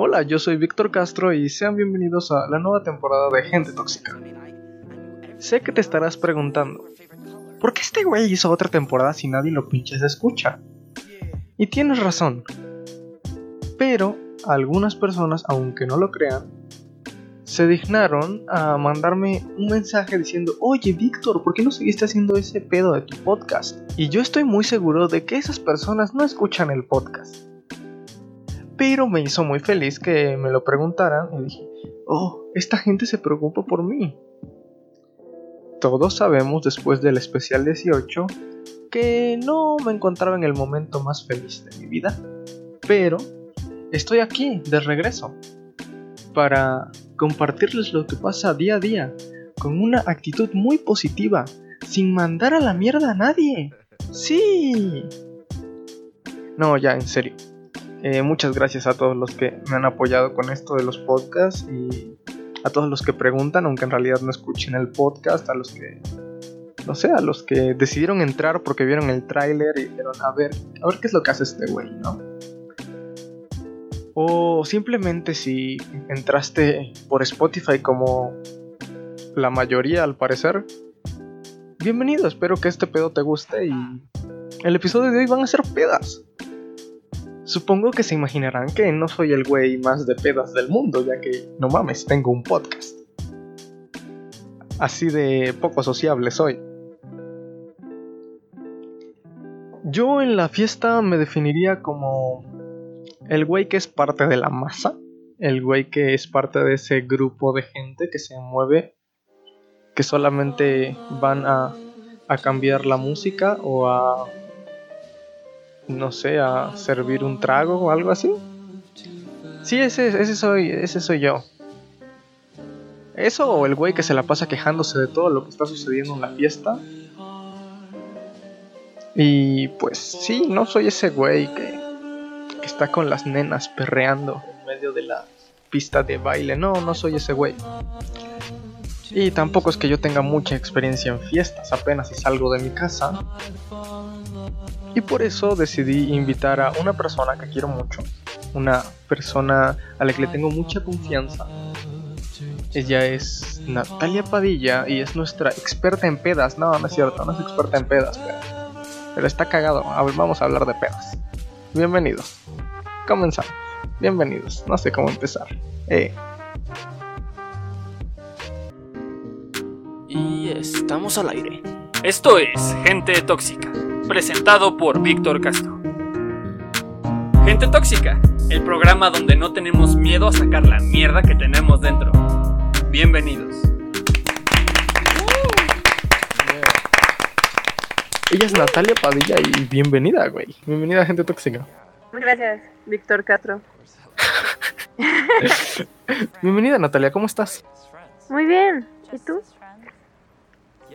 Hola, yo soy Víctor Castro y sean bienvenidos a la nueva temporada de Gente Tóxica. Sé que te estarás preguntando, ¿por qué este güey hizo otra temporada si nadie lo pinches escucha? Y tienes razón. Pero algunas personas, aunque no lo crean, se dignaron a mandarme un mensaje diciendo, oye Víctor, ¿por qué no seguiste haciendo ese pedo de tu podcast? Y yo estoy muy seguro de que esas personas no escuchan el podcast pero me hizo muy feliz que me lo preguntaran y dije, oh, esta gente se preocupa por mí. Todos sabemos después del especial 18 que no me encontraba en el momento más feliz de mi vida, pero estoy aquí de regreso para compartirles lo que pasa día a día con una actitud muy positiva, sin mandar a la mierda a nadie. Sí. No, ya, en serio. Eh, muchas gracias a todos los que me han apoyado con esto de los podcasts y a todos los que preguntan, aunque en realidad no escuchen el podcast, a los que, no sé, a los que decidieron entrar porque vieron el tráiler y dijeron, a ver, a ver qué es lo que hace este güey, ¿no? O simplemente si entraste por Spotify como la mayoría al parecer, bienvenido, espero que este pedo te guste y el episodio de hoy van a ser pedas. Supongo que se imaginarán que no soy el güey más de pedas del mundo, ya que, no mames, tengo un podcast. Así de poco sociable soy. Yo en la fiesta me definiría como el güey que es parte de la masa, el güey que es parte de ese grupo de gente que se mueve, que solamente van a, a cambiar la música o a no sé, a servir un trago o algo así. Sí, ese, ese soy, ese soy yo. Eso o el güey que se la pasa quejándose de todo lo que está sucediendo en la fiesta. Y pues sí, no soy ese güey que, que está con las nenas perreando en medio de la pista de baile. No, no soy ese güey. Y tampoco es que yo tenga mucha experiencia en fiestas, apenas si salgo de mi casa. Y por eso decidí invitar a una persona que quiero mucho, una persona a la que le tengo mucha confianza. Ella es Natalia Padilla y es nuestra experta en pedas. No, no es cierto, no es experta en pedas, pero, está cagado. A ver, vamos a hablar de pedas. Bienvenidos. Comenzamos. Bienvenidos. No sé cómo empezar. Eh. Y estamos al aire. Esto es Gente Tóxica, presentado por Víctor Castro. Gente Tóxica, el programa donde no tenemos miedo a sacar la mierda que tenemos dentro. Bienvenidos. Ella es Natalia Padilla y bienvenida, güey. Bienvenida, gente tóxica. Gracias, Víctor Castro. bienvenida, Natalia, ¿cómo estás? Muy bien, ¿y tú?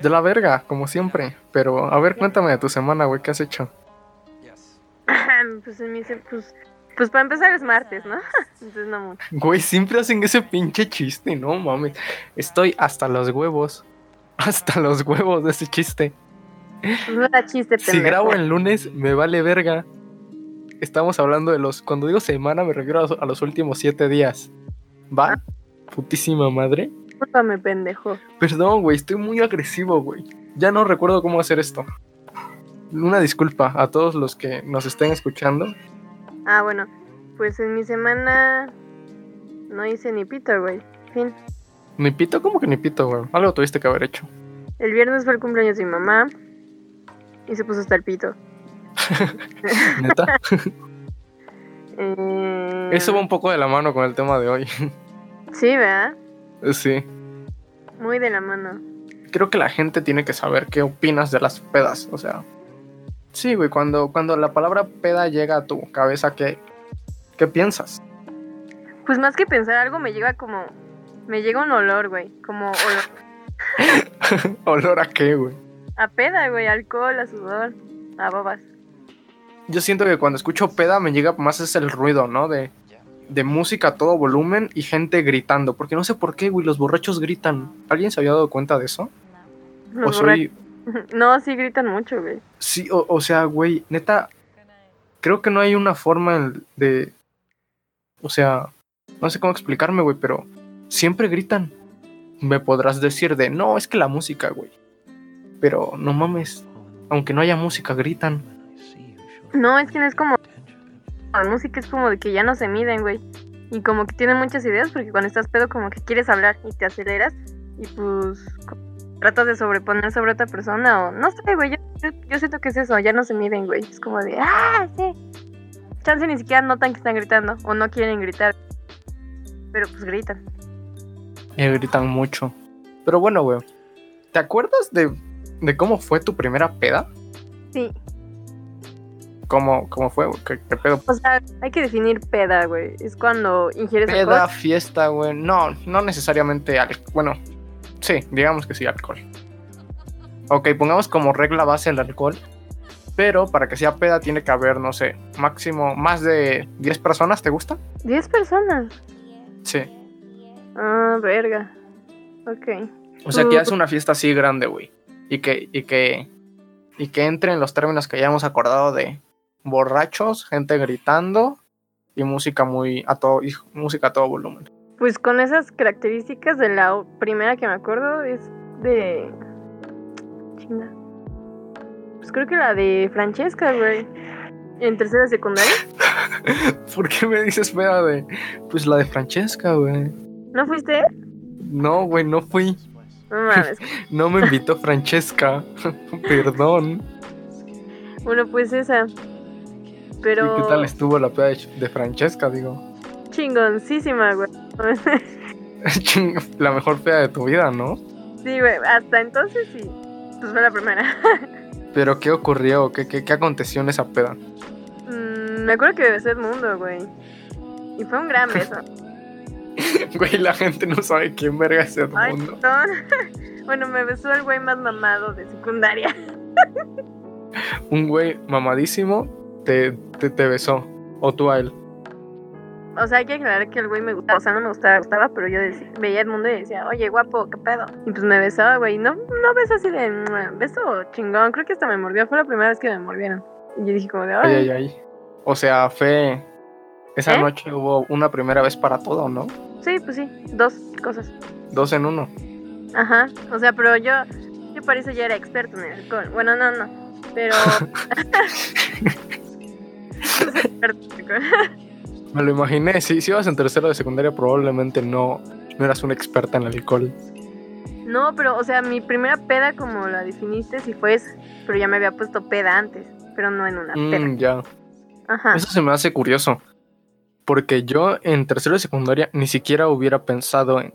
De la verga, como siempre. Pero, a ver, cuéntame de tu semana, güey, ¿qué has hecho? pues, en mi pues, pues para empezar es martes, ¿no? Entonces no mucho. Güey, siempre hacen ese pinche chiste, no mames. Estoy hasta los huevos. Hasta los huevos de ese chiste. Pues no era chiste, pendejo. Si grabo el lunes, me vale verga. Estamos hablando de los. Cuando digo semana, me refiero a los, últimos siete días. ¿Va? Ah. Putísima madre. Discúlpame, pendejo. Perdón, güey, estoy muy agresivo, güey. Ya no recuerdo cómo hacer esto. Una disculpa a todos los que nos estén escuchando. Ah, bueno, pues en mi semana no hice ni pito, güey. Fin. ¿Ni pito? ¿Cómo que ni pito, güey? Algo tuviste que haber hecho. El viernes fue el cumpleaños de mi mamá y se puso hasta el pito. ¿Neta? Eh, Eso va un poco de la mano con el tema de hoy. Sí, ¿verdad? Sí. Muy de la mano. Creo que la gente tiene que saber qué opinas de las pedas. O sea. Sí, güey, cuando, cuando la palabra peda llega a tu cabeza, ¿qué, ¿qué piensas? Pues más que pensar algo, me llega como. Me llega un olor, güey. Como olor. ¿Olor a qué, güey? A peda, güey. Alcohol, a sudor, a babas. Yo siento que cuando escucho peda me llega más es el ruido, ¿no? De, de música a todo volumen y gente gritando. Porque no sé por qué, güey, los borrachos gritan. ¿Alguien se había dado cuenta de eso? ¿O soy... No, sí gritan mucho, güey. Sí, o, sea, güey, neta, creo que no hay una forma de... O sea, no sé cómo explicarme, güey, pero siempre gritan. Me podrás decir de, no, es que la música, güey. Pero no mames, aunque no haya música, gritan. No, es que no es como. La música es como de que ya no se miden, güey. Y como que tienen muchas ideas, porque cuando estás pedo, como que quieres hablar y te aceleras. Y pues. Tratas de sobreponer sobre otra persona o. No sé, güey. Yo, yo siento que es eso, ya no se miden, güey. Es como de. ¡Ah! Sí. Chance ni siquiera notan que están gritando o no quieren gritar. Pero pues gritan. Y gritan mucho. Pero bueno, güey. ¿Te acuerdas de, de cómo fue tu primera peda? Sí. ¿Cómo, cómo fue? ¿Qué, qué pedo? O sea, hay que definir peda, güey. Es cuando ingieres Peda, alcohol. fiesta, güey. No, no necesariamente alcohol. Bueno, sí, digamos que sí, alcohol. Ok, pongamos como regla base el alcohol. Pero para que sea peda tiene que haber, no sé, máximo más de 10 personas, ¿te gusta? 10 personas. Sí. Ah, verga. Ok. O sea, que Uh. es una fiesta así grande, güey. Y que, y que, y que entre en los términos que ya hemos acordado de borrachos, gente gritando y música muy a todo, y música a todo volumen. Pues con esas características de la primera que me acuerdo es de. Chinga. Pues creo que la de Francesca, güey. En tercera secundaria. ¿Por qué me dices peda de, pues la de Francesca, güey? ¿No fuiste? No, güey, no fui. No mames. No me invitó Francesca. Perdón. bueno, pues esa. Pero. ¿Y qué tal estuvo la peda de, Francesca, digo? Chingoncísima, güey. La mejor peda de tu vida, ¿no? sí, güey. Hasta entonces sí. Pues fue la primera. Pero ¿qué ocurrió? ¿Qué, qué, qué aconteció en esa peda? Mm, me acuerdo que besé el mundo, güey. Y fue un gran beso. Güey, la gente no sabe quién verga es Ay, Edmundo. perdón. Bueno, me besó el güey más mamado de secundaria. Un güey mamadísimo te, te, te besó. O tú a él. O sea, hay que aclarar que el güey me gustaba. O sea, no me gustaba, gustaba, pero yo decía- veía el mundo y decía, oye, guapo, ¿qué pedo? Y pues me besaba, güey. No, no beso así de beso chingón. Creo que hasta me mordió. Fue la primera vez que me mordieron. Y yo dije como de, Ay, ay, ay. O sea, fue. Esa ¿Eh? noche hubo una primera vez para todo, ¿no? sí, pues sí, dos cosas. Dos en uno. Ajá. O sea, pero yo, yo para eso ya era experto en el alcohol. Bueno, no, no. Pero. En. Me lo imaginé. Si, si ibas en tercero de secundaria, probablemente no, no eras una experta en alcohol. No, pero, o sea, mi primera peda, como la definiste, sí fue esa. Pero ya me había puesto peda antes, pero no en una peda. Mm, ya. Ajá. Eso se me hace curioso. Porque yo en tercero de secundaria ni siquiera hubiera pensado en,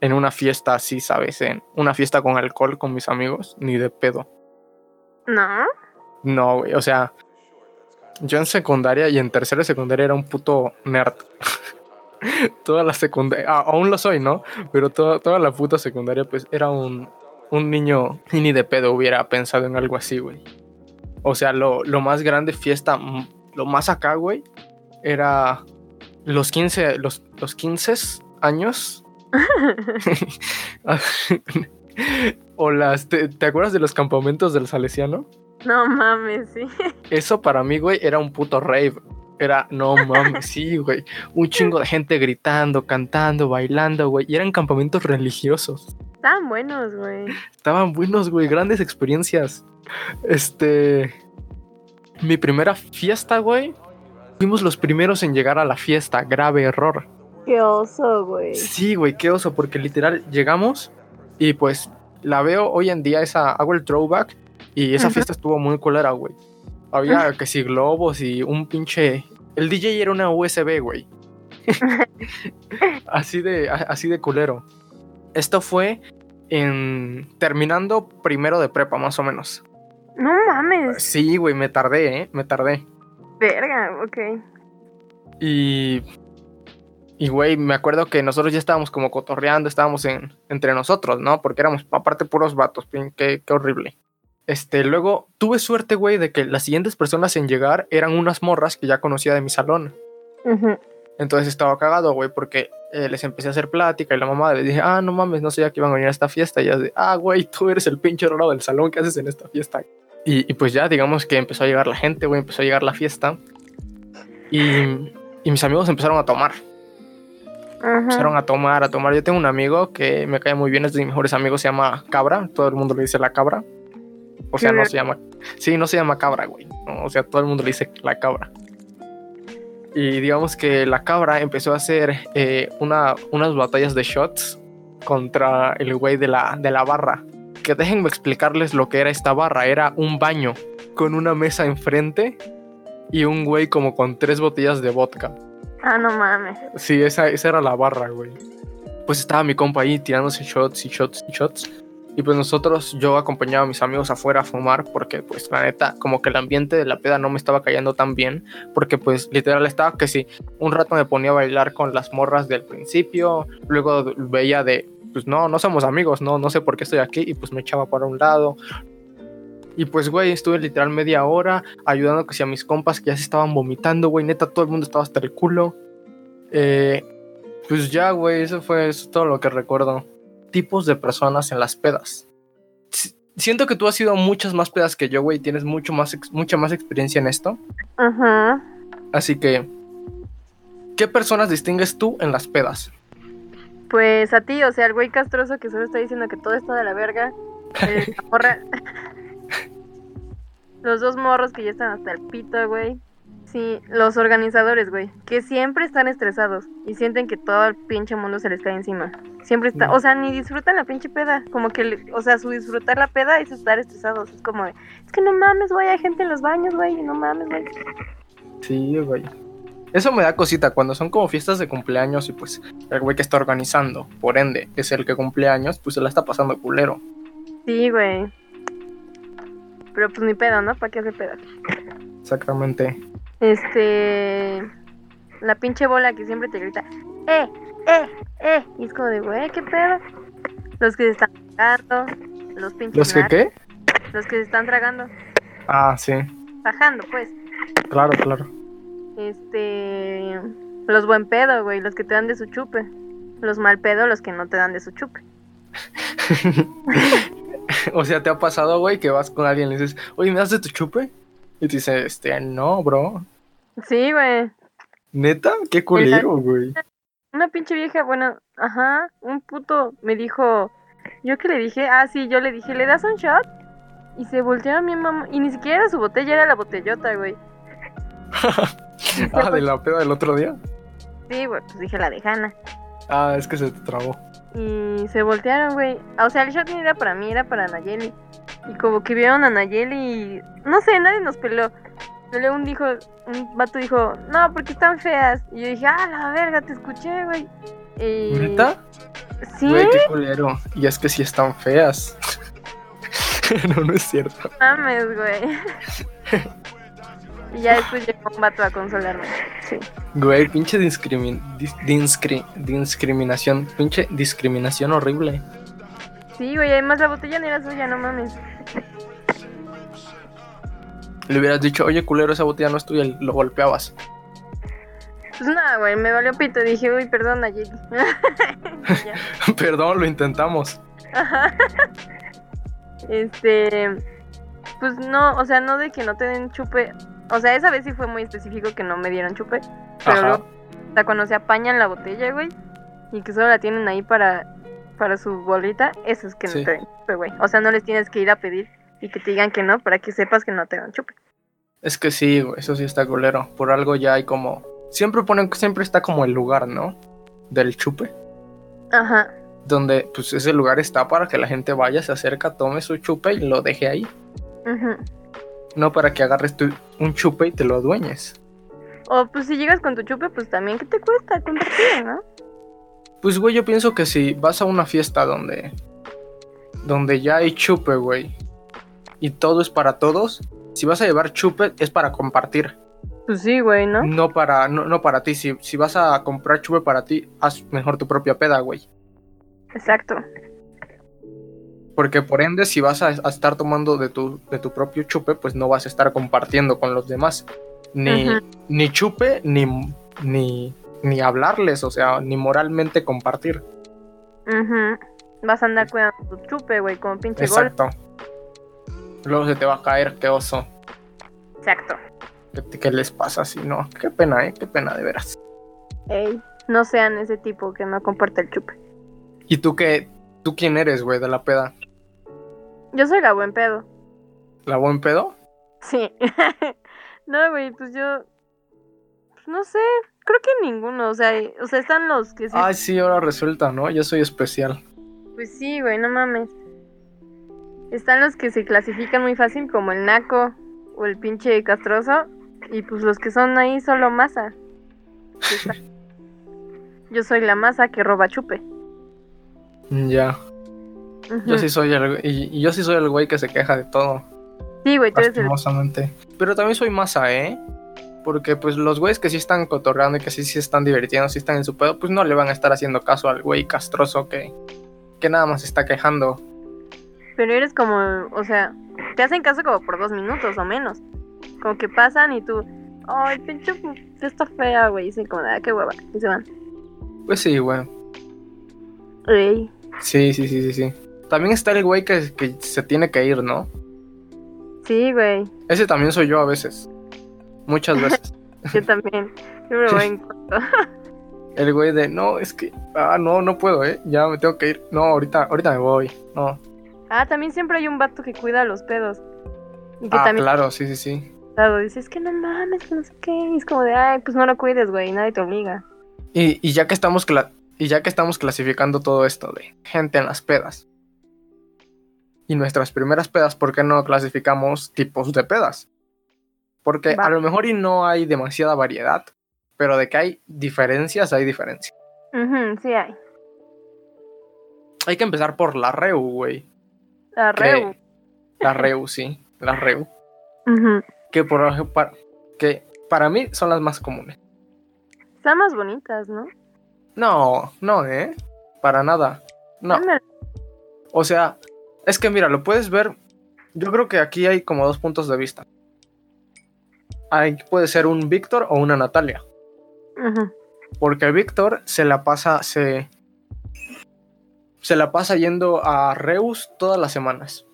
en una fiesta así, ¿sabes? En una fiesta con alcohol con mis amigos, ni de pedo. ¿No? No, güey, o sea, yo en secundaria y en tercero de secundaria era un puto nerd. toda la secundaria, ah, aún lo soy, ¿no? Pero toda, toda la puta secundaria, pues era un, un niño y ni de pedo hubiera pensado en algo así, güey. O sea, lo, lo más grande fiesta, lo más acá, güey, era los 15, los, los 15 años. o las, ¿te, te acuerdas de los campamentos del Salesiano? No mames, sí. Eso para mí, güey, era un puto rave. Era, no mames, sí, güey. Un chingo de gente gritando, cantando, bailando, güey. Y eran campamentos religiosos. Estaban buenos, güey. Estaban buenos, güey. Grandes experiencias. Este. Mi primera fiesta, güey. Fuimos los primeros en llegar a la fiesta. Grave error. Qué oso, güey. Sí, güey, qué oso, porque literal llegamos y pues la veo hoy en día, esa, hago el throwback y esa fiesta estuvo muy culera, güey. Había que si globos y un pinche... El DJ era una USB, güey. así, de, así de culero. Esto fue en... terminando primero de prepa, más o menos. No mames. Sí, güey, me tardé, ¿eh? Me tardé. Verga, ok. Y. Y, güey, me acuerdo que nosotros ya estábamos como cotorreando, estábamos en, entre nosotros, ¿no? Porque éramos, aparte, puros vatos, pin, qué, qué horrible. Este, luego tuve suerte, güey, de que las siguientes personas en llegar eran unas morras que ya conocía de mi salón. Ujú. Entonces estaba cagado, güey, porque eh, les empecé a hacer plática y la mamá les dije, ah, no mames, no sabía que iban a venir a esta fiesta. Y ya de, ah, güey, tú eres el pinche raro del salón, ¿qué haces en esta fiesta? Y, y pues ya, digamos que empezó a llegar la gente, güey, empezó a llegar la fiesta. Y, y mis amigos empezaron a tomar. Empezaron a tomar, a tomar. Yo tengo un amigo que me cae muy bien, es de mis mejores amigos, se llama Cabra. Todo el mundo le dice la cabra. O sea, no se llama. Sí, no se llama cabra, güey. O sea, todo el mundo le dice la cabra. Y digamos que la cabra empezó a hacer eh, una, unas batallas de shots contra el güey de la, de la barra. Que déjenme explicarles lo que era esta barra. Era un baño con una mesa enfrente y un güey como con tres botellas de vodka. Ah, no mames. Sí, esa, esa era la barra, güey. Pues estaba mi compa ahí tirándose shots y shots y shots. Y pues nosotros, yo acompañaba a mis amigos afuera a fumar porque pues la neta, como que el ambiente de la peda no me estaba cayendo tan bien. Porque pues literal estaba que si un rato me ponía a bailar con las morras del principio, luego veía de, pues no, no somos amigos, no, no sé por qué estoy aquí y pues me echaba para un lado. Y pues, güey, estuve literal media hora ayudando que si a mis compas que ya se estaban vomitando, güey, neta, todo el mundo estaba hasta el culo. Eh, pues ya, güey, eso fue eso es todo lo que recuerdo. Tipos de personas en las pedas. Siento que tú has ido a muchas más pedas que yo, güey, tienes mucho más mucha más experiencia en esto. Ajá. Así que, ¿qué personas distingues tú en las pedas? Pues a ti, o sea, el güey castroso que solo está diciendo que todo está de la verga. eh, la morra- Los dos morros que ya están hasta el pito, güey. Sí, los organizadores, güey, que siempre están estresados y sienten que todo el pinche mundo se les cae encima. Siempre está, Mm. o sea, ni disfrutan la pinche peda, como que, o sea, su disfrutar la peda es estar estresados. Es como, de, es que no mames, güey, hay gente en los baños, güey, no mames, güey. Sí, güey. Eso me da cosita cuando son como fiestas de cumpleaños y pues el güey que está organizando, por ende, es el que cumple años, pues se la está pasando culero. Sí, güey. Pero pues ni pedo, ¿no? ¿Para qué hacer pedas? Exactamente. Este. La pinche bola que siempre te grita, ¡eh! ¡eh! ¡eh! Y es como de, güey, ¿qué pedo? Los que se están tragando, los pinches. ¿Los que qué? Los que se están tragando, Ah, sí, bajando, pues. claro, claro. Este. Los buen pedo, güey, los que te dan de su chupe. Los mal pedo, los que no te dan de su chupe. o sea, ¿te ha pasado, güey, que vas con alguien y le dices, oye, ¿me das de tu chupe? Y te dice, este, no, bro. Sí, güey. ¿Neta? Qué culero, güey. Una pinche vieja, bueno, ajá, un puto me dijo, ¿yo qué le dije? Ah, sí, yo le dije, ¿le das un shot? Y se volteó a mi mamá, y ni siquiera era su botella, era la botellota, güey. ah, de la peda del otro día. Sí, güey, pues dije la de Hanna. Ah, es que se te trabó. Y se voltearon, güey. O sea, el shot ni era para mí, era para Nayeli. Y como que vieron a Nayeli y... No sé, nadie nos peló. Luego un dijo, un vato dijo, no, porque están feas. Y yo dije, ah, la verga, te escuché, güey. Y... ¿Neta? Sí, Güey, qué culero. Y es que sí están feas. no, no es cierto. mames, güey. y ya después llegó un vato a consolarme. Sí. Güey, pinche discrimin dis- discri- discriminación. Pinche discriminación horrible. Sí, güey, además la botella no era suya, no mames. Le hubieras dicho, oye, culero, esa botella no es tuya, lo golpeabas. Pues nada, güey, me valió pito. Dije, uy. Y ya. Perdón, lo intentamos. Ajá. Este, pues no, o sea, no de que no te den chupe. O sea, esa vez sí fue muy específico que no me dieron chupe. Pero Ajá. luego, cuando se apañan la botella, güey, y que solo la tienen ahí para, para su bolita, eso es que no te den chupe, güey. O sea, no les tienes que ir a pedir y que te digan que no para que sepas que no te dan chupe. Es que sí, güey, eso sí está culero. Por algo ya hay como. Siempre ponen, siempre está como el lugar, ¿no? Del chupe. Ajá. Donde, pues, ese lugar está para que la gente vaya, se acerca, tome su chupe y lo deje ahí. ujú. No para que agarres tu, un chupe y te lo adueñes. O pues si llegas con tu chupe, pues también, ¿qué te cuesta compartir, no? Pues, güey, yo pienso que si vas a una fiesta donde. Donde ya hay chupe, güey. Y todo es para todos. Si vas a llevar chupe, es para compartir. Pues sí, güey, ¿no? No para, no, no para ti. Si, si vas a comprar chupe para ti, haz mejor tu propia peda, güey. Exacto. Porque por ende, si vas a, a estar tomando de tu, de tu propio chupe, pues no vas a estar compartiendo con los demás. Ni, ni chupe, ni, ni, ni hablarles, o sea, ni moralmente compartir. Ujú. Vas a andar cuidando tu chupe, güey, como pinche gol. Luego se te va a caer, qué oso. Exacto. ¿Qué, qué les pasa si no? Qué pena, ¿eh? Qué pena, de veras. Ey. no sean ese tipo que no comparte el chupe. ¿Y tú qué? ¿Tú quién eres, güey, de la peda? Yo soy la buen pedo. ¿La buen pedo? Sí. no, güey, pues yo. Pues no sé. Creo que ninguno. O sea, o sea, están los que sí. Ay, sí, ahora resulta, ¿no? Yo soy especial. Pues sí, güey, no mames. Están los que se clasifican muy fácil como el naco o el pinche castroso. Y pues los que son ahí solo masa. Yo soy la masa que roba chupe. Ya. Yo sí soy el y, yo sí soy el güey que se queja de todo. Sí, güey, tú eres el... Pero también soy masa, ¿eh? Porque pues los güeyes que sí están cotorreando y que sí, sí están divirtiendo, sí están en su pedo, pues no le van a estar haciendo caso al güey castroso que, que nada más está quejando. Pero eres como, o sea, te hacen caso como por dos minutos o menos. Como que pasan y tú, ay, pinche, está fea, güey. Y dicen como, ah, qué hueva. Y se van. Pues sí, güey. Ey. Sí, sí, sí, sí, sí. También está el güey que, que se tiene que ir, ¿no? Sí, güey. Ese también soy yo a veces. Muchas veces. yo también. Yo me voy en el güey de, no, es que, ah, no, no puedo, ¿eh? Ya me tengo que ir. No, ahorita, ahorita me voy. No. Ah, también siempre hay un vato que cuida los pedos. Y que ah, claro, sí, sí, sí. Claro, dices que no mames, no sé qué. Y es como de, ay, pues no lo cuides, güey, nadie te obliga. Y, y ya que estamos y ya que estamos clasificando todo esto de gente en las pedas. Y nuestras primeras pedas, ¿por qué no clasificamos tipos de pedas? Porque a lo mejor y no hay demasiada variedad, pero de que hay diferencias, hay diferencias. sí hay. Hay que empezar por la Reu, güey. La Reu. la Reu, sí. La Reu. Que por para, que para mí son las más comunes. Están más bonitas, ¿no? No, no, ¿eh? Para nada. No. O sea, es que mira, lo puedes ver. Yo creo que aquí hay como dos puntos de vista. Ahí puede ser un Víctor o una Natalia. Porque Víctor se la pasa, se, se la pasa yendo a Reus todas las semanas.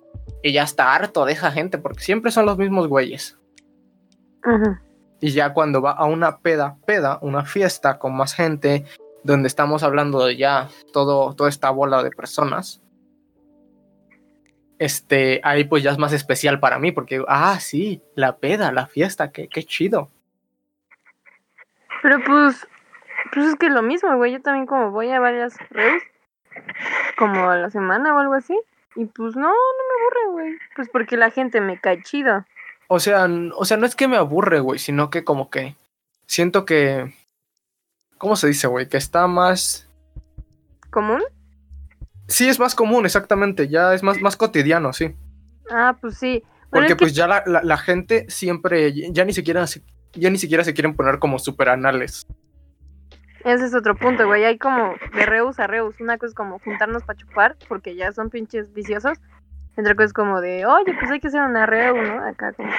Y ya está harto de esa gente, porque siempre son los mismos güeyes. Y ya cuando va a una peda, peda, una fiesta con más gente, donde estamos hablando de ya todo, toda esta bola de personas, este, ahí pues ya es más especial para mí, porque, ah, sí, la peda, la fiesta, qué, qué chido. Pero pues, pues es que lo mismo, güey, yo también como voy a varias redes, como a la semana o algo así, y pues no, no me aburre, güey, pues porque la gente me cae chido. O sea, o sea, no es que me aburre, güey, sino que como que siento que, ¿cómo se dice, güey? Que está más... ¿Común? Sí, es más común, exactamente. Ya es más, más cotidiano, sí. Ah, pues sí. Porque pues ya la, gente siempre, ya ni siquiera, ya ni siquiera se quieren poner como super anales. Ese es otro punto, güey. Hay como de reus a reus. Una cosa es como juntarnos para chupar, porque ya son pinches viciosos. Otra cosa es como de, oye, pues hay que hacer una reu, ¿no? Acá como...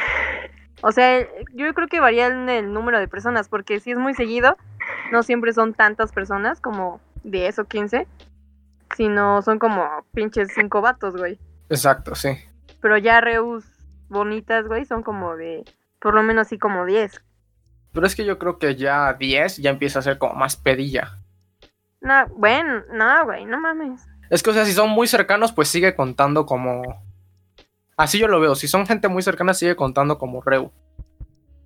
O sea, yo creo que varía en el número de personas, porque si es muy seguido, no siempre son tantas personas como 10 o 15 sino son como pinches cinco vatos, güey. Exacto, sí. Pero ya reus bonitas, güey, son como de, por lo menos así como diez. Pero es que yo creo que ya diez ya empieza a ser como más pedilla. No, bueno, no, güey, no mames. Es que, o sea, si son muy cercanos, pues sigue contando como... Así yo lo veo, si son gente muy cercana, sigue contando como reu.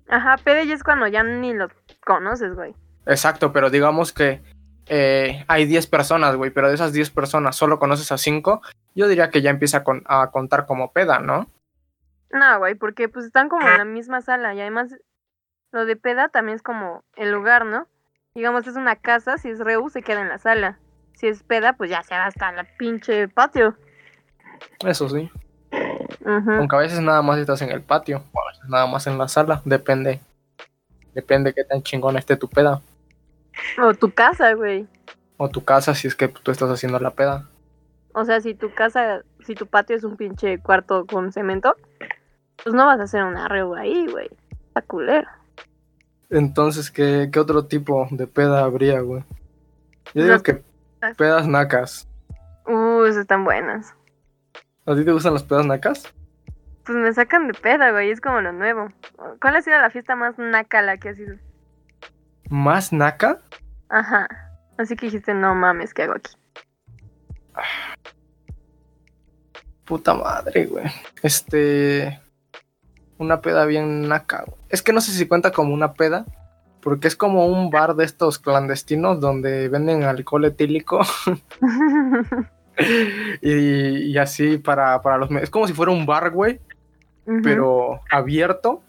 Ajá, pedilla es cuando ya ni los conoces, güey. Exacto, pero digamos que eh, hay 10 personas, güey, pero de esas 10 personas solo conoces a 5, yo diría que ya empieza a, contar como peda, ¿no? No, güey, porque pues están como en la misma sala y además lo de peda también es como el lugar, ¿no? Digamos, es una casa, si es Reu se queda en la sala. Si es peda, pues ya se va hasta la pinche patio. Eso sí. Aunque a veces nada más estás en el patio, o a veces nada más en la sala, depende. Depende qué tan chingón esté tu peda. O tu casa, güey. O tu casa si es que tú estás haciendo la peda. O sea, si tu casa, si tu patio es un pinche cuarto con cemento, pues no vas a hacer un arreo ahí, güey. Está culero. Entonces, ¿qué, ¿qué, otro tipo de peda habría, güey? Yo digo que pedas nacas. Uh, esas están buenas. ¿A ti te gustan las pedas nacas? Pues me sacan de peda, güey, es como lo nuevo. ¿Cuál ha sido la fiesta más naca la que ha sido? ¿Más naca? Ajá. Así que dijiste, no mames, ¿qué hago aquí? Puta madre, güey. Este. Una peda bien naca. Es que no sé si cuenta como una peda. Porque es como un bar de estos clandestinos donde venden alcohol etílico. y, y así para, para los. Es como si fuera un bar, güey. Pero abierto.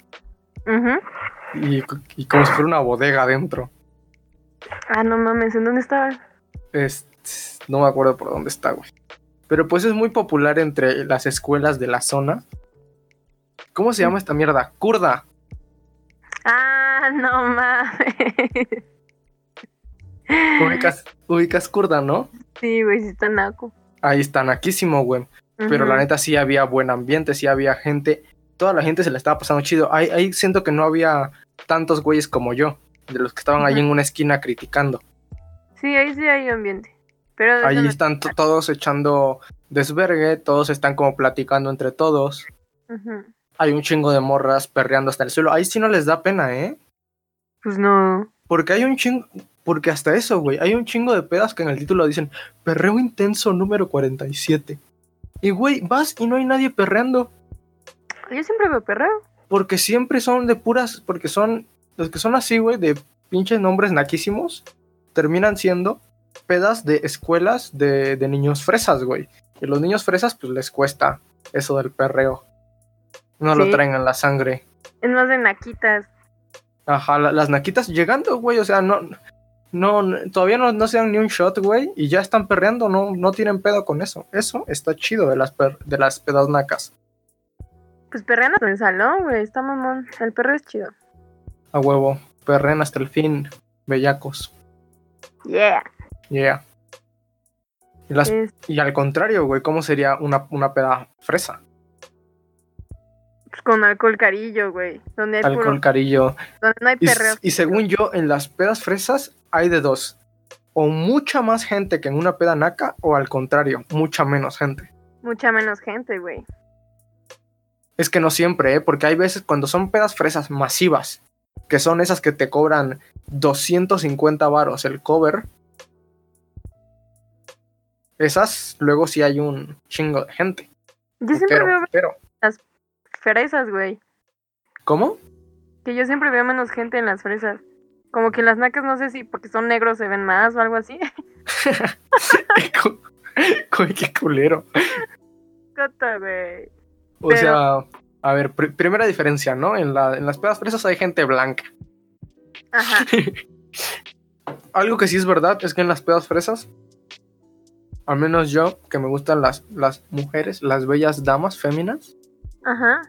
y como si fuera una bodega adentro. Ah, no mames, ¿en dónde estaba? Es- no me acuerdo por dónde está, güey. Pero pues es muy popular entre las escuelas de la zona. ¿Cómo se llama esta mierda? Kurda. Ah, no mames. Ubicas, ubicas Kurda, ¿no? Sí, güey, sí está naco. Ahí está naquísimo, güey. Pero la neta sí había buen ambiente, sí había gente. Toda la gente se le estaba pasando chido. Ahí, ahí siento que no había tantos güeyes como yo, de los que estaban ahí Ujú. en una esquina criticando. Sí, ahí sí hay ambiente. Pero Ahí están to- todos echando desvergue, todos están como platicando entre todos. Ujú. Hay un chingo de morras perreando hasta el suelo. Ahí sí no les da pena, ¿eh? Pues no. Porque hay un chingo. Porque hasta eso, güey. Hay un chingo de pedas que en el título dicen perreo intenso número 47. Y, güey, vas y no hay nadie perreando. Yo siempre veo perreo. Porque siempre son de puras. Porque son. Los que son así, güey, de pinches nombres naquísimos. Terminan siendo pedas de escuelas de, de niños fresas, güey. Y los niños fresas, pues les cuesta eso del perreo. No lo traen en la sangre. Es más de naquitas. Ajá, la- las naquitas llegando, güey, o sea, no, no, todavía no, no se dan ni un shot, güey, y ya están perreando, no, no tienen pedo con eso. Eso está chido de las, per- de las pedas nacas. Pues perrean hasta en el salón, güey. Está mamón. El perro es chido. A huevo, perren hasta el fin, bellacos. Yeah. Yeah. Y, las- Es, y al contrario, güey, ¿cómo sería una, una peda fresa? Pues, con alcohol carillo, güey. Donde hay Alcohol puro. carillo. Donde no hay perreo. y según yo, en las pedas fresas hay de dos. O mucha más gente que en una peda naca, o al contrario, mucha menos gente. Mucha menos gente, güey. Es que no siempre, ¿eh? Porque hay veces cuando son pedas fresas masivas, que son esas que te cobran 250 varos el cover. Esas, luego sí hay un chingo de gente. Yo siempre veo pero, fresas, güey. ¿cómo? Que yo siempre veo menos gente en las fresas. Como que en las nacas, no sé si porque son negros se ven más o algo así. Qué culero. Cota, güey. O Pero- sea, a ver, pri- primera diferencia, ¿no? En, la, en las pedas fresas hay gente blanca. Ajá. Algo que sí es verdad es que en las pedas fresas, al menos yo, que me gustan las, las mujeres, las bellas damas féminas, Ajá.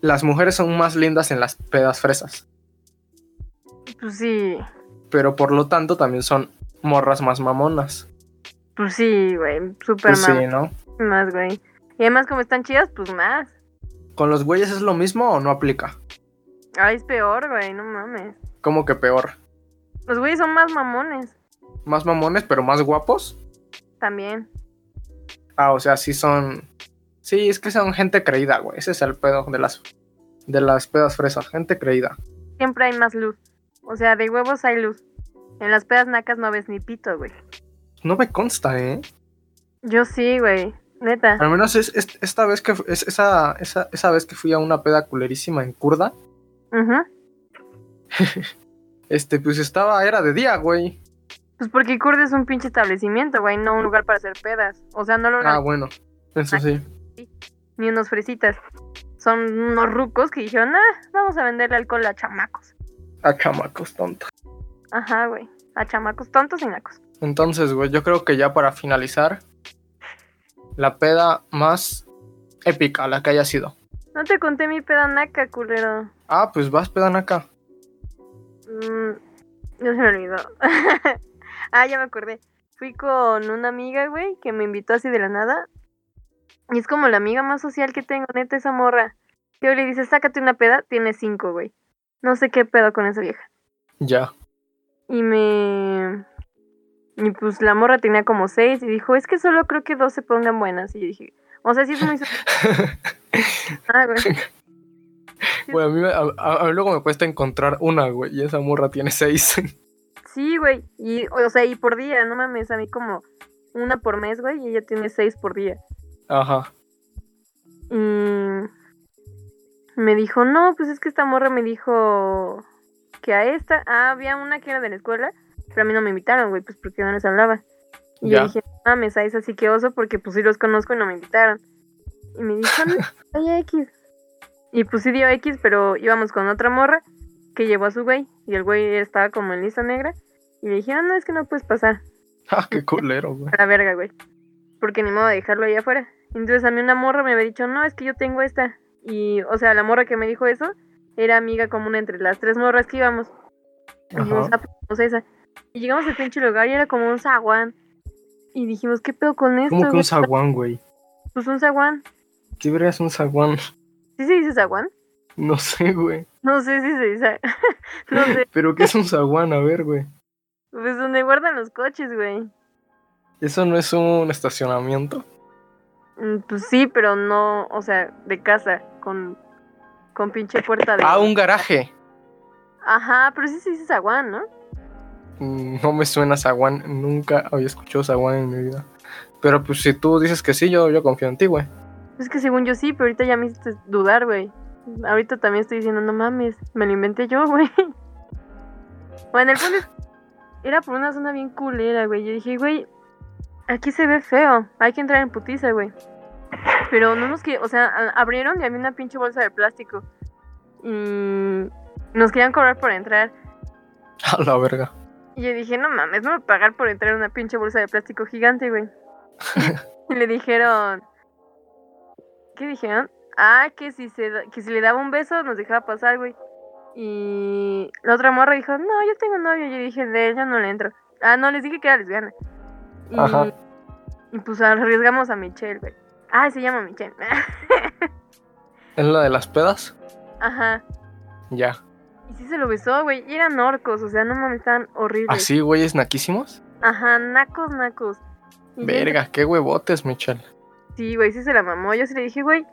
Las mujeres son más lindas en las pedas fresas. Pues sí. Pero por lo tanto también son morras más mamonas. Pues sí, güey. Súper Pues sí, ¿no? más, güey. Y además, como están chidas, pues más. ¿Con los güeyes es lo mismo o no aplica? Ay, es peor, güey. No mames. Como que peor. Los güeyes son más mamones. Más mamones, pero más guapos. También. Ah, o sea, sí son. Sí, es que son gente creída, güey. Ese es el pedo de las, de las pedas fresas. Gente creída. Siempre hay más luz. O sea, de huevos hay luz. En las pedas nacas no ves ni pito, güey. No me consta, ¿eh? Yo sí, güey. Neta. Al menos es, es- esta vez que es, esa, esa, esa vez que fui a una peda culerísima en Kurda, Ajá. este, pues estaba, era de día, güey. Pues porque Kurde es un pinche establecimiento, güey. No un lugar para hacer pedas. O sea, no lo Ah, bueno, eso sí. Ni unos fresitas. Son unos rucos que dijeron, ah, vamos a venderle alcohol a chamacos. A chamacos tontos. Ajá, güey. A chamacos tontos y nacos. Entonces, güey, yo creo que ya para finalizar, la peda más épica, la que haya sido. No te conté mi peda naca, culero. Ah, pues vas pedan acá. Mm, ya se me olvidó. ah, ya me acordé. Fui con una amiga, güey, que me invitó así de la nada. Y es como la amiga más social que tengo, neta, esa morra. Que hoy le dice, sácate una peda, tiene cinco, güey. No sé qué pedo con esa vieja. Ya. Y me... Y pues la morra tenía como seis y dijo, es que solo creo que dos se pongan buenas. Y yo dije, o sea, sí es muy... ah, güey. Güey, a mí, a mí luego me cuesta encontrar una, güey, y esa morra tiene seis. Sí, güey. Y, o sea, y por día, no mames, a mí como una por mes, güey, y ella tiene seis por día. Ajá. Y me dijo, no, pues es que esta morra me dijo que a esta, ah, había una que era de la escuela, pero a mí no me invitaron, güey, pues porque no les hablaba. Y yo dije, no mames, a esa sí que oso, porque pues sí los conozco y no me invitaron. Y me dijo, no, oye, X. Y pues sí dio X, pero íbamos con otra morra que llevó a su güey, y el güey estaba como en lista negra. Y le dije, ah, no, es que no puedes pasar. Ah, qué culero, güey. A la verga, güey. Porque ni modo de dejarlo ahí afuera. Entonces a mí una morra me había dicho, no, es que yo tengo esta. Y, o sea, la morra que me dijo eso era amiga común entre las tres morras que íbamos. Y dijimos, ah, pues esa. Y llegamos al pinche lugar y era como un zaguán. Y dijimos, ¿qué pedo con esto? ¿Cómo que un zaguán, güey? Pues un zaguán. ¿Qué verga es un zaguán? ¿Sí se dice zaguán? No sé, güey. No sé si se dice. no sé. ¿Pero qué es un zaguán? A ver, güey. Pues donde guardan los coches, güey. ¿Eso no es un estacionamiento? Mm, Pues sí, pero no, o sea, de casa, con, con pinche puerta de... Ah, un garaje. Ajá, pero sí se dice zaguán, ¿no? Mm, No me suena zaguán. Nunca había escuchado zaguán en mi vida. Pero pues si tú dices que sí, yo, yo confío en ti, güey. Es que según yo sí, pero ahorita ya me hiciste dudar, güey. Ahorita también estoy diciendo, no mames, me lo inventé yo, güey. Bueno, el punto es, era por una zona bien culera, güey. Yo dije, güey, aquí se ve feo, hay que entrar en putiza, güey. Pero no nos que, o sea, abrieron y había una pinche bolsa de plástico. Y nos querían cobrar por entrar. A la verga. Y yo dije, no mames, no voy a pagar por entrar en una pinche bolsa de plástico gigante, güey. y le dijeron, ¿qué dijeron? Ah, que si, se, que si le daba un beso nos dejaba pasar, güey. Y la otra morra dijo, no, yo tengo novio. Yo dije, de ella no le entro. Ah, no, les dije que era lesbiana. Y, Ajá. y pues arriesgamos a Michelle, güey. Ah, se llama Michelle. ¿Es la de las pedas? Ajá. Ya. Y sí se lo besó, güey. Y eran orcos, o sea, no mames, estaban horribles. ¿Así, güeyes naquísimos? Ajá, nacos, nacos. Y yo Verga, qué huevotes, Michelle. Sí, güey, sí se la mamó. Yo sí le dije, güey,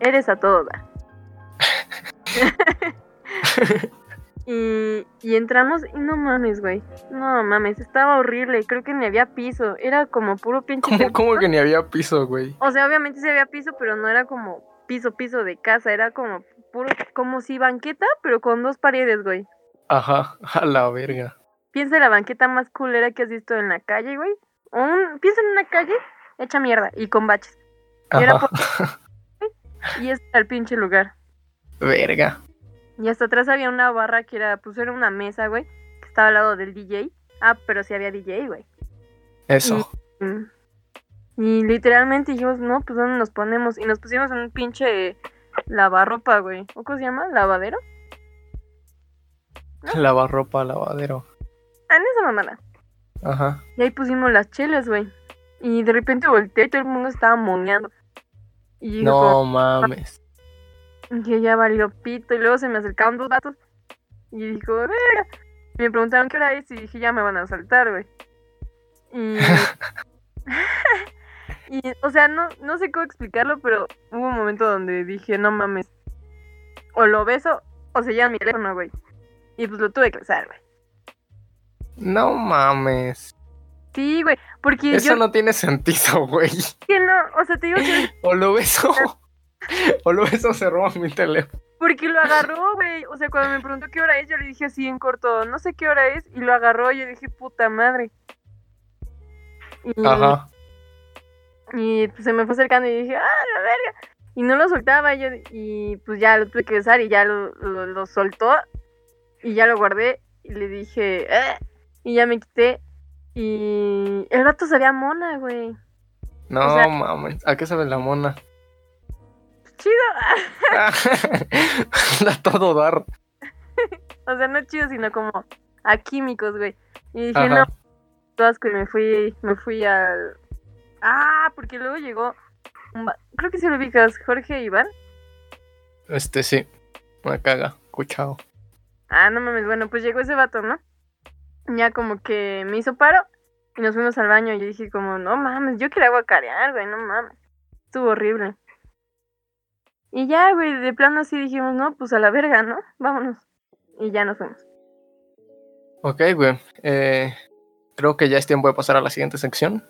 eres a todo. y, y entramos y no mames, güey. No mames, estaba horrible. Creo que ni había piso. Era como puro pinche. ¿Cómo, cómo que ni había piso, güey? O sea, obviamente sí había piso, pero no era como piso, piso de casa. Era como puro, como si banqueta, pero con dos paredes, güey. Ajá, a la verga. Piensa en la banqueta más culera que has visto en la calle, güey. Un, piensa en una calle hecha mierda y con baches. Y era Ajá. Y era el pinche lugar. Verga. Y hasta atrás había una barra que era, pues era una mesa, güey, que estaba al lado del DJ. Ah, pero sí había DJ, güey. Eso. Mm. Y literalmente dijimos, no, pues ¿dónde nos ponemos? Y nos pusimos en un pinche lavarropa, güey. ¿O cómo se llama? ¿Lavadero? Lavarropa, lavadero. Ah, en esa mamada. Ajá. Y ahí pusimos las chelas, güey. Y de repente volteé y todo el mundo estaba. Y yo No mames. Que ya valió pito. Y luego se me acercaron dos vatos. Y dijo, verga. Y me preguntaron qué hora es. Y dije, ya me van a saltar, güey. Y. y, o sea, no, no sé cómo explicarlo, pero hubo un momento donde dije, no mames. O lo beso o se lleva mi teléfono, güey. Y pues lo tuve que besar, güey. No mames. Sí, güey. Porque Eso yo no tiene sentido, güey. que no. O sea, te digo que. O lo beso. O lo beso se roba mi teléfono. Porque lo agarró, güey. O sea, cuando me preguntó qué hora es, yo le dije así en corto, no sé qué hora es. Y lo agarró y yo dije, puta madre. Y, Ajá. y pues se me fue acercando y dije, ah, la verga. Y no lo soltaba yo. Y pues ya lo tuve que besar y ya lo, lo, lo soltó. Y ya lo guardé. Y le dije, "Eh", Y ya me quité. Y el rato sabía mona, güey. No o sea- mames. ¿A qué sabe la mona? Chido. da todo dar. O sea, no chido, sino como a químicos, güey. Y dije, Ajá. no, todo asco", y me fui, me fui al... Ah, porque luego llegó, creo que si lo ubicas, Jorge Iván. Este sí. Me caga. Escuchado. Ah, no mames, bueno, pues llegó ese vato, ¿no? Ya como que me hizo paro y nos fuimos al baño y yo dije como, no mames, yo quería guacarear, güey, no mames. Estuvo horrible. Y ya, güey, de plano así dijimos, no, pues a la verga, ¿no? Vámonos. Y ya nos fuimos. Ok, güey. Eh, creo que ya es tiempo de pasar a la siguiente sección.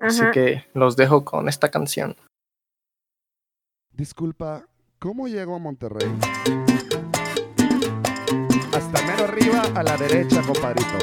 Así que los dejo con esta canción. Disculpa, ¿cómo llego a Monterrey? Hasta mero arriba a la derecha, compadrito.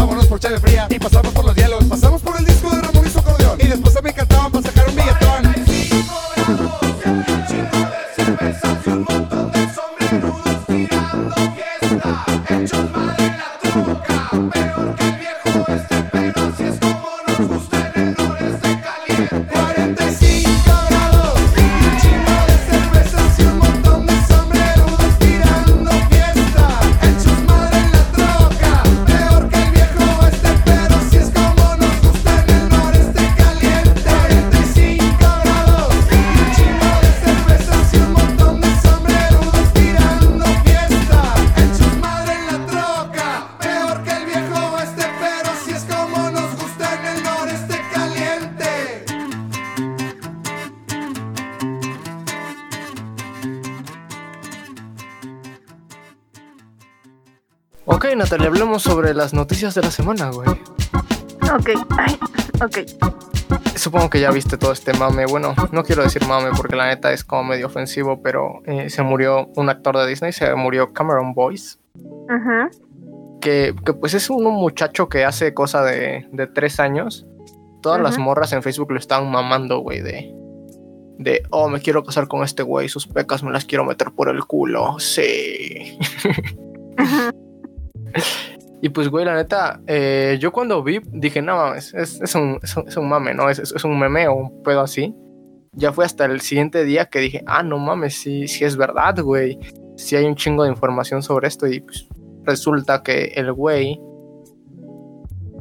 Vámonos por chave fría Y pasamos por los hielos. Pasamos por el disco de Ramón y su Y después a mi hablemos sobre las noticias de la semana, güey. Ok, ay, ok. Supongo que ya viste todo este mame. Bueno, no quiero decir mame porque la neta es como medio ofensivo, pero eh, se murió un actor de Disney, se murió Cameron Boyce. Ajá. que, que, pues es un muchacho que hace cosa de, de tres años. Todas las morras en Facebook lo estaban mamando, güey, de... De, oh, me quiero casar con este güey, sus pecas me las quiero meter por el culo, sí. y pues, güey, la neta, eh, yo cuando vi, dije, no mames, es, es, un, es, un, es un mame, ¿no? Es, es, es un meme o un pedo así. Ya fue hasta el siguiente día que dije, ah, no mames, sí, sí es verdad, güey. Sí hay un chingo de información sobre esto y pues resulta que el güey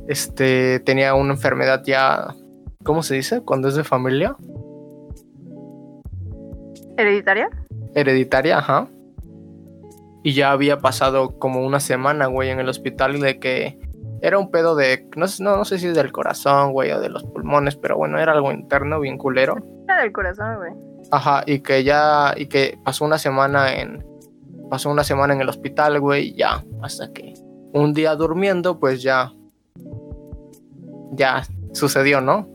este tenía una enfermedad ya ¿cómo se dice? cuando es de familia ¿Hereditaria? hereditaria, ajá. Y ya había pasado como una semana, güey, en el hospital de que era un pedo de no, sé- no, no sé si es del corazón, güey, o de los pulmones, pero bueno, era algo interno bien culero. La del corazón, güey. Ajá, y que ya, y que pasó una semana en, pasó una semana en el hospital, güey, y ya, hasta que un día durmiendo, pues ya, ya sucedió, ¿no?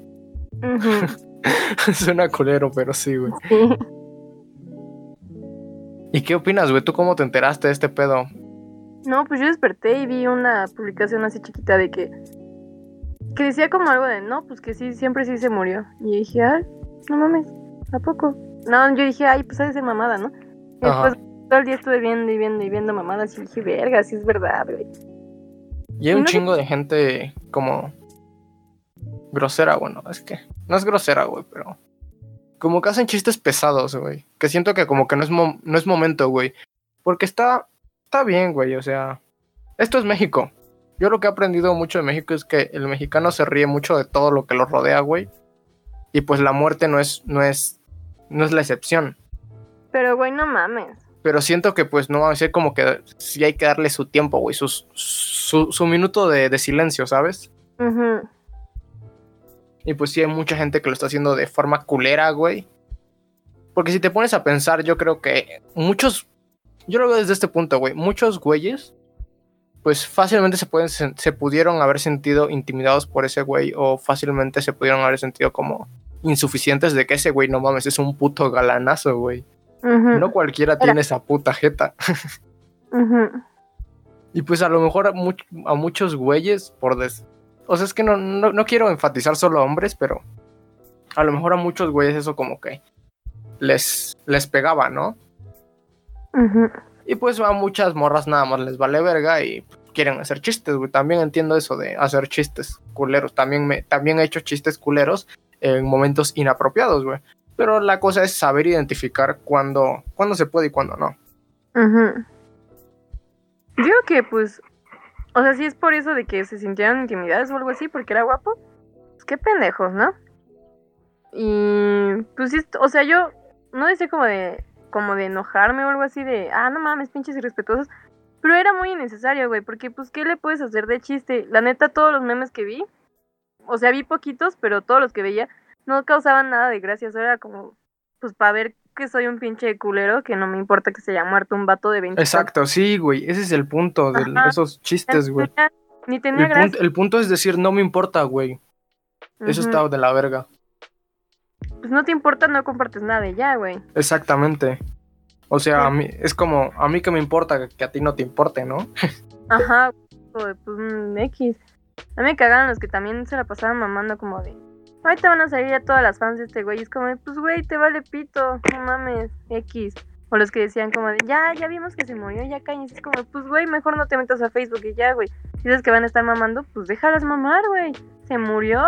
Suena culero, pero sí, güey. ¿Y qué opinas, güey? ¿Tú cómo te enteraste de este pedo? No, pues yo desperté y vi una publicación así chiquita de que. que decía como algo de no, pues que sí, siempre sí se murió. Y dije, ah, no mames, ¿a poco? No, yo dije, ay, pues ha de ser mamada, ¿no? Y Ajá. después todo el día estuve viendo y viendo y viendo mamadas y dije, verga, sí es verdad, güey. Y hay Y un no- chingo de gente como grosera, bueno, es que no es grosera, güey, pero como que hacen chistes pesados, güey. Que siento que como que no es, mo- no es momento, güey. Porque está, está bien, güey, o sea, esto es México. Yo lo que he aprendido mucho de México es que el mexicano se ríe mucho de todo lo que lo rodea, güey. Y pues la muerte no es, no es, no es la excepción. Pero, güey, no mames. Pero siento que pues no va a ser como que sí hay que darle su tiempo, güey, sus- su, su minuto de, de silencio, ¿sabes? Ujú. Y pues sí hay mucha gente que lo está haciendo de forma culera, güey. Porque si te pones a pensar, yo creo que muchos, yo lo veo desde este punto, güey, muchos güeyes, pues fácilmente se, pueden, se pudieron haber sentido intimidados por ese güey o fácilmente se pudieron haber sentido como insuficientes de que ese güey, no mames, es un puto galanazo, güey. No cualquiera tiene esa puta jeta. Y pues a lo mejor a, much- a muchos güeyes, por des... O sea, es que no, no, no quiero enfatizar solo a hombres, pero a lo mejor a muchos güeyes eso como que les, les pegaba, ¿no? Ujú. Y pues a muchas morras nada más les vale verga y quieren hacer chistes, güey. También entiendo eso de hacer chistes culeros. También, me, también he hecho chistes culeros en momentos inapropiados, güey. Pero la cosa es saber identificar cuándo, cuándo se puede y cuándo no. Ujú. Digo que, pues, o sea, si es por eso de que se sintieron intimidados o algo así, porque era guapo, pues qué pendejos, ¿no? Y, pues sí, o sea, yo no decía como de, como de enojarme o algo así de, ah, no mames, pinches irrespetuosos, pero era muy innecesario, güey, porque, pues, ¿qué le puedes hacer de chiste? La neta, todos los memes que vi, o sea, vi poquitos, pero todos los que veía no causaban nada de gracia, eso era como, pues, para ver que soy un pinche culero, que no me importa que se haya muerto un vato de 20 Exacto, sí, güey. Ese es el punto de Ajá. esos chistes, güey. Ni tenía El gracia. punto, el punto es decir, no me importa, güey. Eso está de la verga. Pues no te importa, no compartes nada de ya, güey. Exactamente. O sea, a mí, es como, a mí que me importa que, a ti no te importe, ¿no? Ajá, güey, pues un X. A mí me cagaron los que también se la pasaban mamando como de. Ahorita van a salir ya todas las fans de este güey. Es como pues güey, te vale pito, no mames, X. O los que decían como de, ya, ya vimos que se murió, ya cañas. Es como, pues güey, mejor no te metas a Facebook y ya, güey. Si dices que van a estar mamando, pues déjalas mamar, güey. Se murió.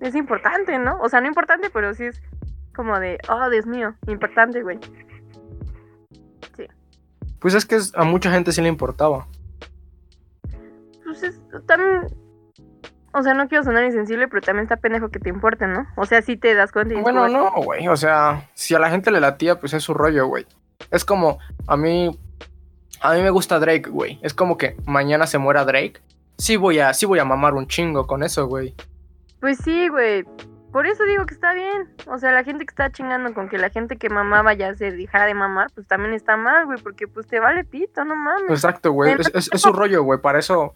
Es importante, ¿no? O sea, no importante, pero sí es como de, oh, Dios mío, importante, güey. Pues es que a mucha gente sí le importaba. Pues es también. O sea, no quiero sonar insensible, pero también está pendejo que te importe, ¿no? O sea, si te das cuenta y Bueno, no, güey. O sea, si a la gente le latía, pues es su rollo, güey. Es como, a mí, a mí me gusta Drake, güey. Es como que mañana se muera Drake. Sí voy a, sí voy a mamar un chingo con eso, güey. Pues sí, güey. Por eso digo que está bien. O sea, la gente que está chingando con que la gente que mamaba ya se dejara de mamar, pues también está mal, güey, porque pues te vale pito, no mames. Exacto, güey. Es, es- es su rollo, güey. Para eso,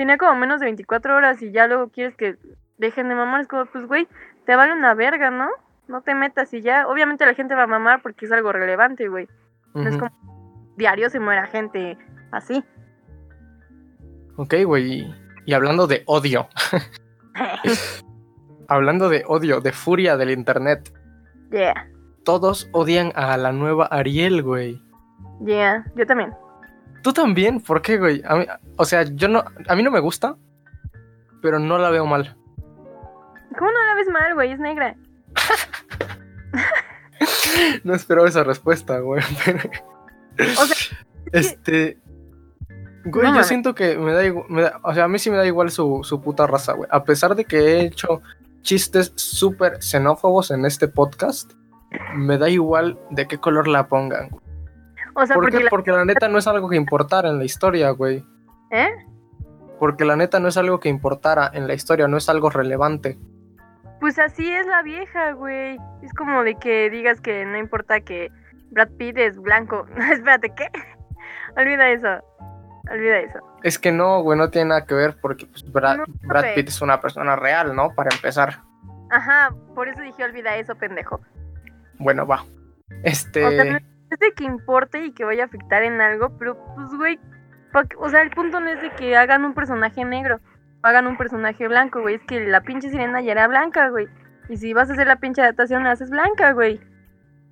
Tenía como menos de 24 horas y ya luego quieres que dejen de mamar. Es como, pues, güey, te vale una verga, ¿no? No te metas y ya. Obviamente la gente va a mamar porque es algo relevante, güey. No es como diario se muera gente así. Ok, güey. Y, y hablando de odio. hablando de odio, de furia del internet. yeah, Todos odian a la nueva Ariel, güey. yeah. Yo también. ¿Tú también? ¿Por qué, güey? A mí- o sea, yo no... A mí no me gusta, pero no la veo mal. ¿Cómo no la ves mal, güey? Es negra. No esperaba esa respuesta, güey. O sea, Este... Güey, No yo siento que me da igual... o sea, a mí sí me da igual su, su puta raza, güey. A pesar de que he hecho chistes súper xenófobos en este podcast, me da igual de qué color la pongan. güey. O sea, ¿Por porque qué? la- Porque la neta no es algo que importara en la historia, güey. ¿Eh? Porque la neta no es algo que importara en la historia, no es algo relevante. Pues así es la vieja, güey. Es como de que digas que no importa que Brad Pitt es blanco. Espérate, ¿qué? Olvida eso. Olvida eso. Es que no, güey, no tiene nada que ver porque pues, Brad, No, Brad güey. Pitt es una persona real, ¿no? Para empezar. Ajá, por eso dije olvida eso, pendejo. Bueno, va. Este... O sea, no es de que importe y que vaya a afectar en algo, pero pues, güey, o sea, el punto no es de que hagan un personaje negro, o hagan un personaje blanco, güey, es que la pinche sirena ya era blanca, güey. Y si vas a hacer la pinche adaptación, la haces blanca, güey.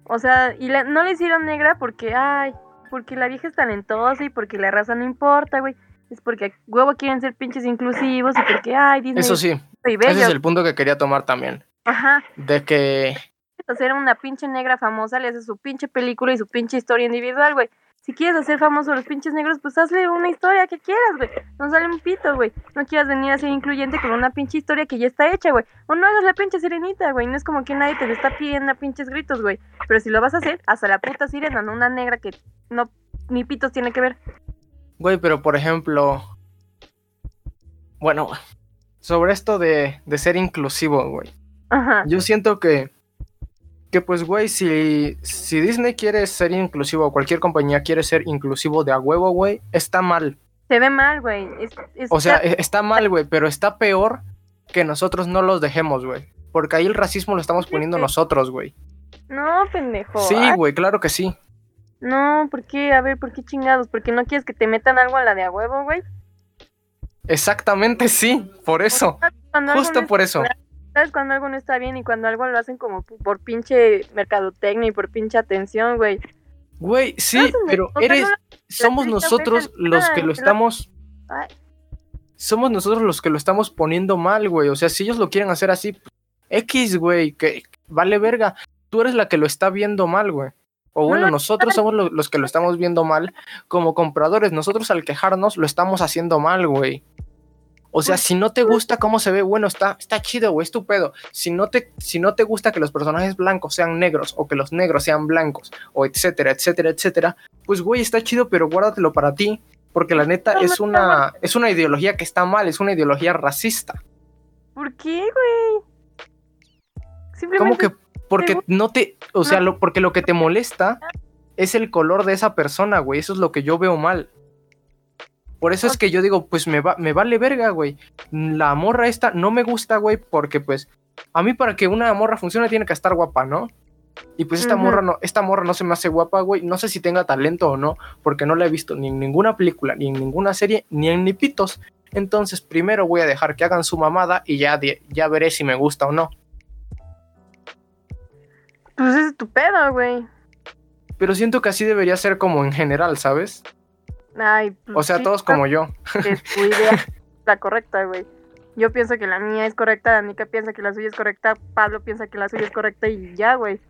O sea, y la- no le hicieron negra porque, ay, porque la vieja es talentosa y porque la raza no importa, güey. Es porque huevo quieren ser pinches inclusivos y porque, ay, Disney Eso sí, bello. ese es el punto que quería tomar también. Ajá. De que hacer una pinche negra famosa, le haces su pinche película y su pinche historia individual, güey. Si quieres hacer famoso a los pinches negros, pues hazle una historia que quieras, güey. No sale un pito, güey. No quieras venir a ser incluyente con una pinche historia que ya está hecha, güey. O no hagas la pinche sirenita, güey. No es como que nadie te lo está pidiendo a pinches gritos, güey. Pero si lo vas a hacer, hasta la puta sirena, no una negra que no ni pitos tiene que ver. Güey, pero por ejemplo. Bueno, sobre esto de, de ser inclusivo, güey. Ajá. Yo siento que. Que pues, güey, si, si Disney quiere ser inclusivo, o cualquier compañía quiere ser inclusivo de a huevo, güey, está mal. Se ve mal, güey. Es, es- O sea, e- está mal, güey, pero está peor que nosotros no los dejemos, güey. Porque ahí el racismo lo estamos poniendo nosotros, güey. No, pendejo. Sí, güey, claro que sí. no, ¿por qué? A ver, ¿por qué chingados? ¿Porque no quieres que te metan algo a la de a huevo, güey? Exactamente sí, por eso. Justo por eso. ¿Sabes cuando algo no está bien y cuando algo lo hacen como por pinche mercadotecnia y por pinche atención, güey? Güey, sí, pero eres, no somos nosotros los que lo estamos, Ay, somos nosotros los que lo estamos poniendo mal, güey. O sea, si ellos lo quieren hacer así, X, güey, que vale verga. Tú eres la que lo está viendo mal, güey. O bueno, No, nosotros somos lo- los que lo estamos viendo mal como compradores. Nosotros al quejarnos lo estamos haciendo mal, güey. O sea, Pues, si no te gusta cómo se ve, bueno, está, está chido, güey, estupendo. Si no, te, si no te gusta que los personajes blancos sean negros o que los negros sean blancos o etcétera, etcétera, etcétera, pues güey, está chido, pero guárdatelo para ti. Porque la neta No, es una, es una ideología que está mal, es una ideología racista. ¿Por qué, güey? ¿Cómo que? Porque no te, o sea, lo, porque lo que te molesta es el color de esa persona, güey. Eso es lo que yo veo mal. Por eso es que yo digo, pues me, va, me vale verga, güey. La morra esta no me gusta, güey, porque pues a mí para que una morra funcione tiene que estar guapa, ¿no? Y pues esta morra no, esta morra no se me hace guapa, güey. No sé si tenga talento o no, porque no la he visto ni en ninguna película, ni en ninguna serie, ni en Nipitos. Entonces, primero voy a dejar que hagan su mamada y ya, ya veré si me gusta o no. Pues es tu pedo, güey. Pero siento que así debería ser como en general, ¿sabes? Ay, pues O sea, sí, todos como yo. que tu idea es la correcta, güey. Yo pienso que la mía es correcta, Danica piensa que la suya es correcta, Pablo piensa que la suya es correcta y ya, güey.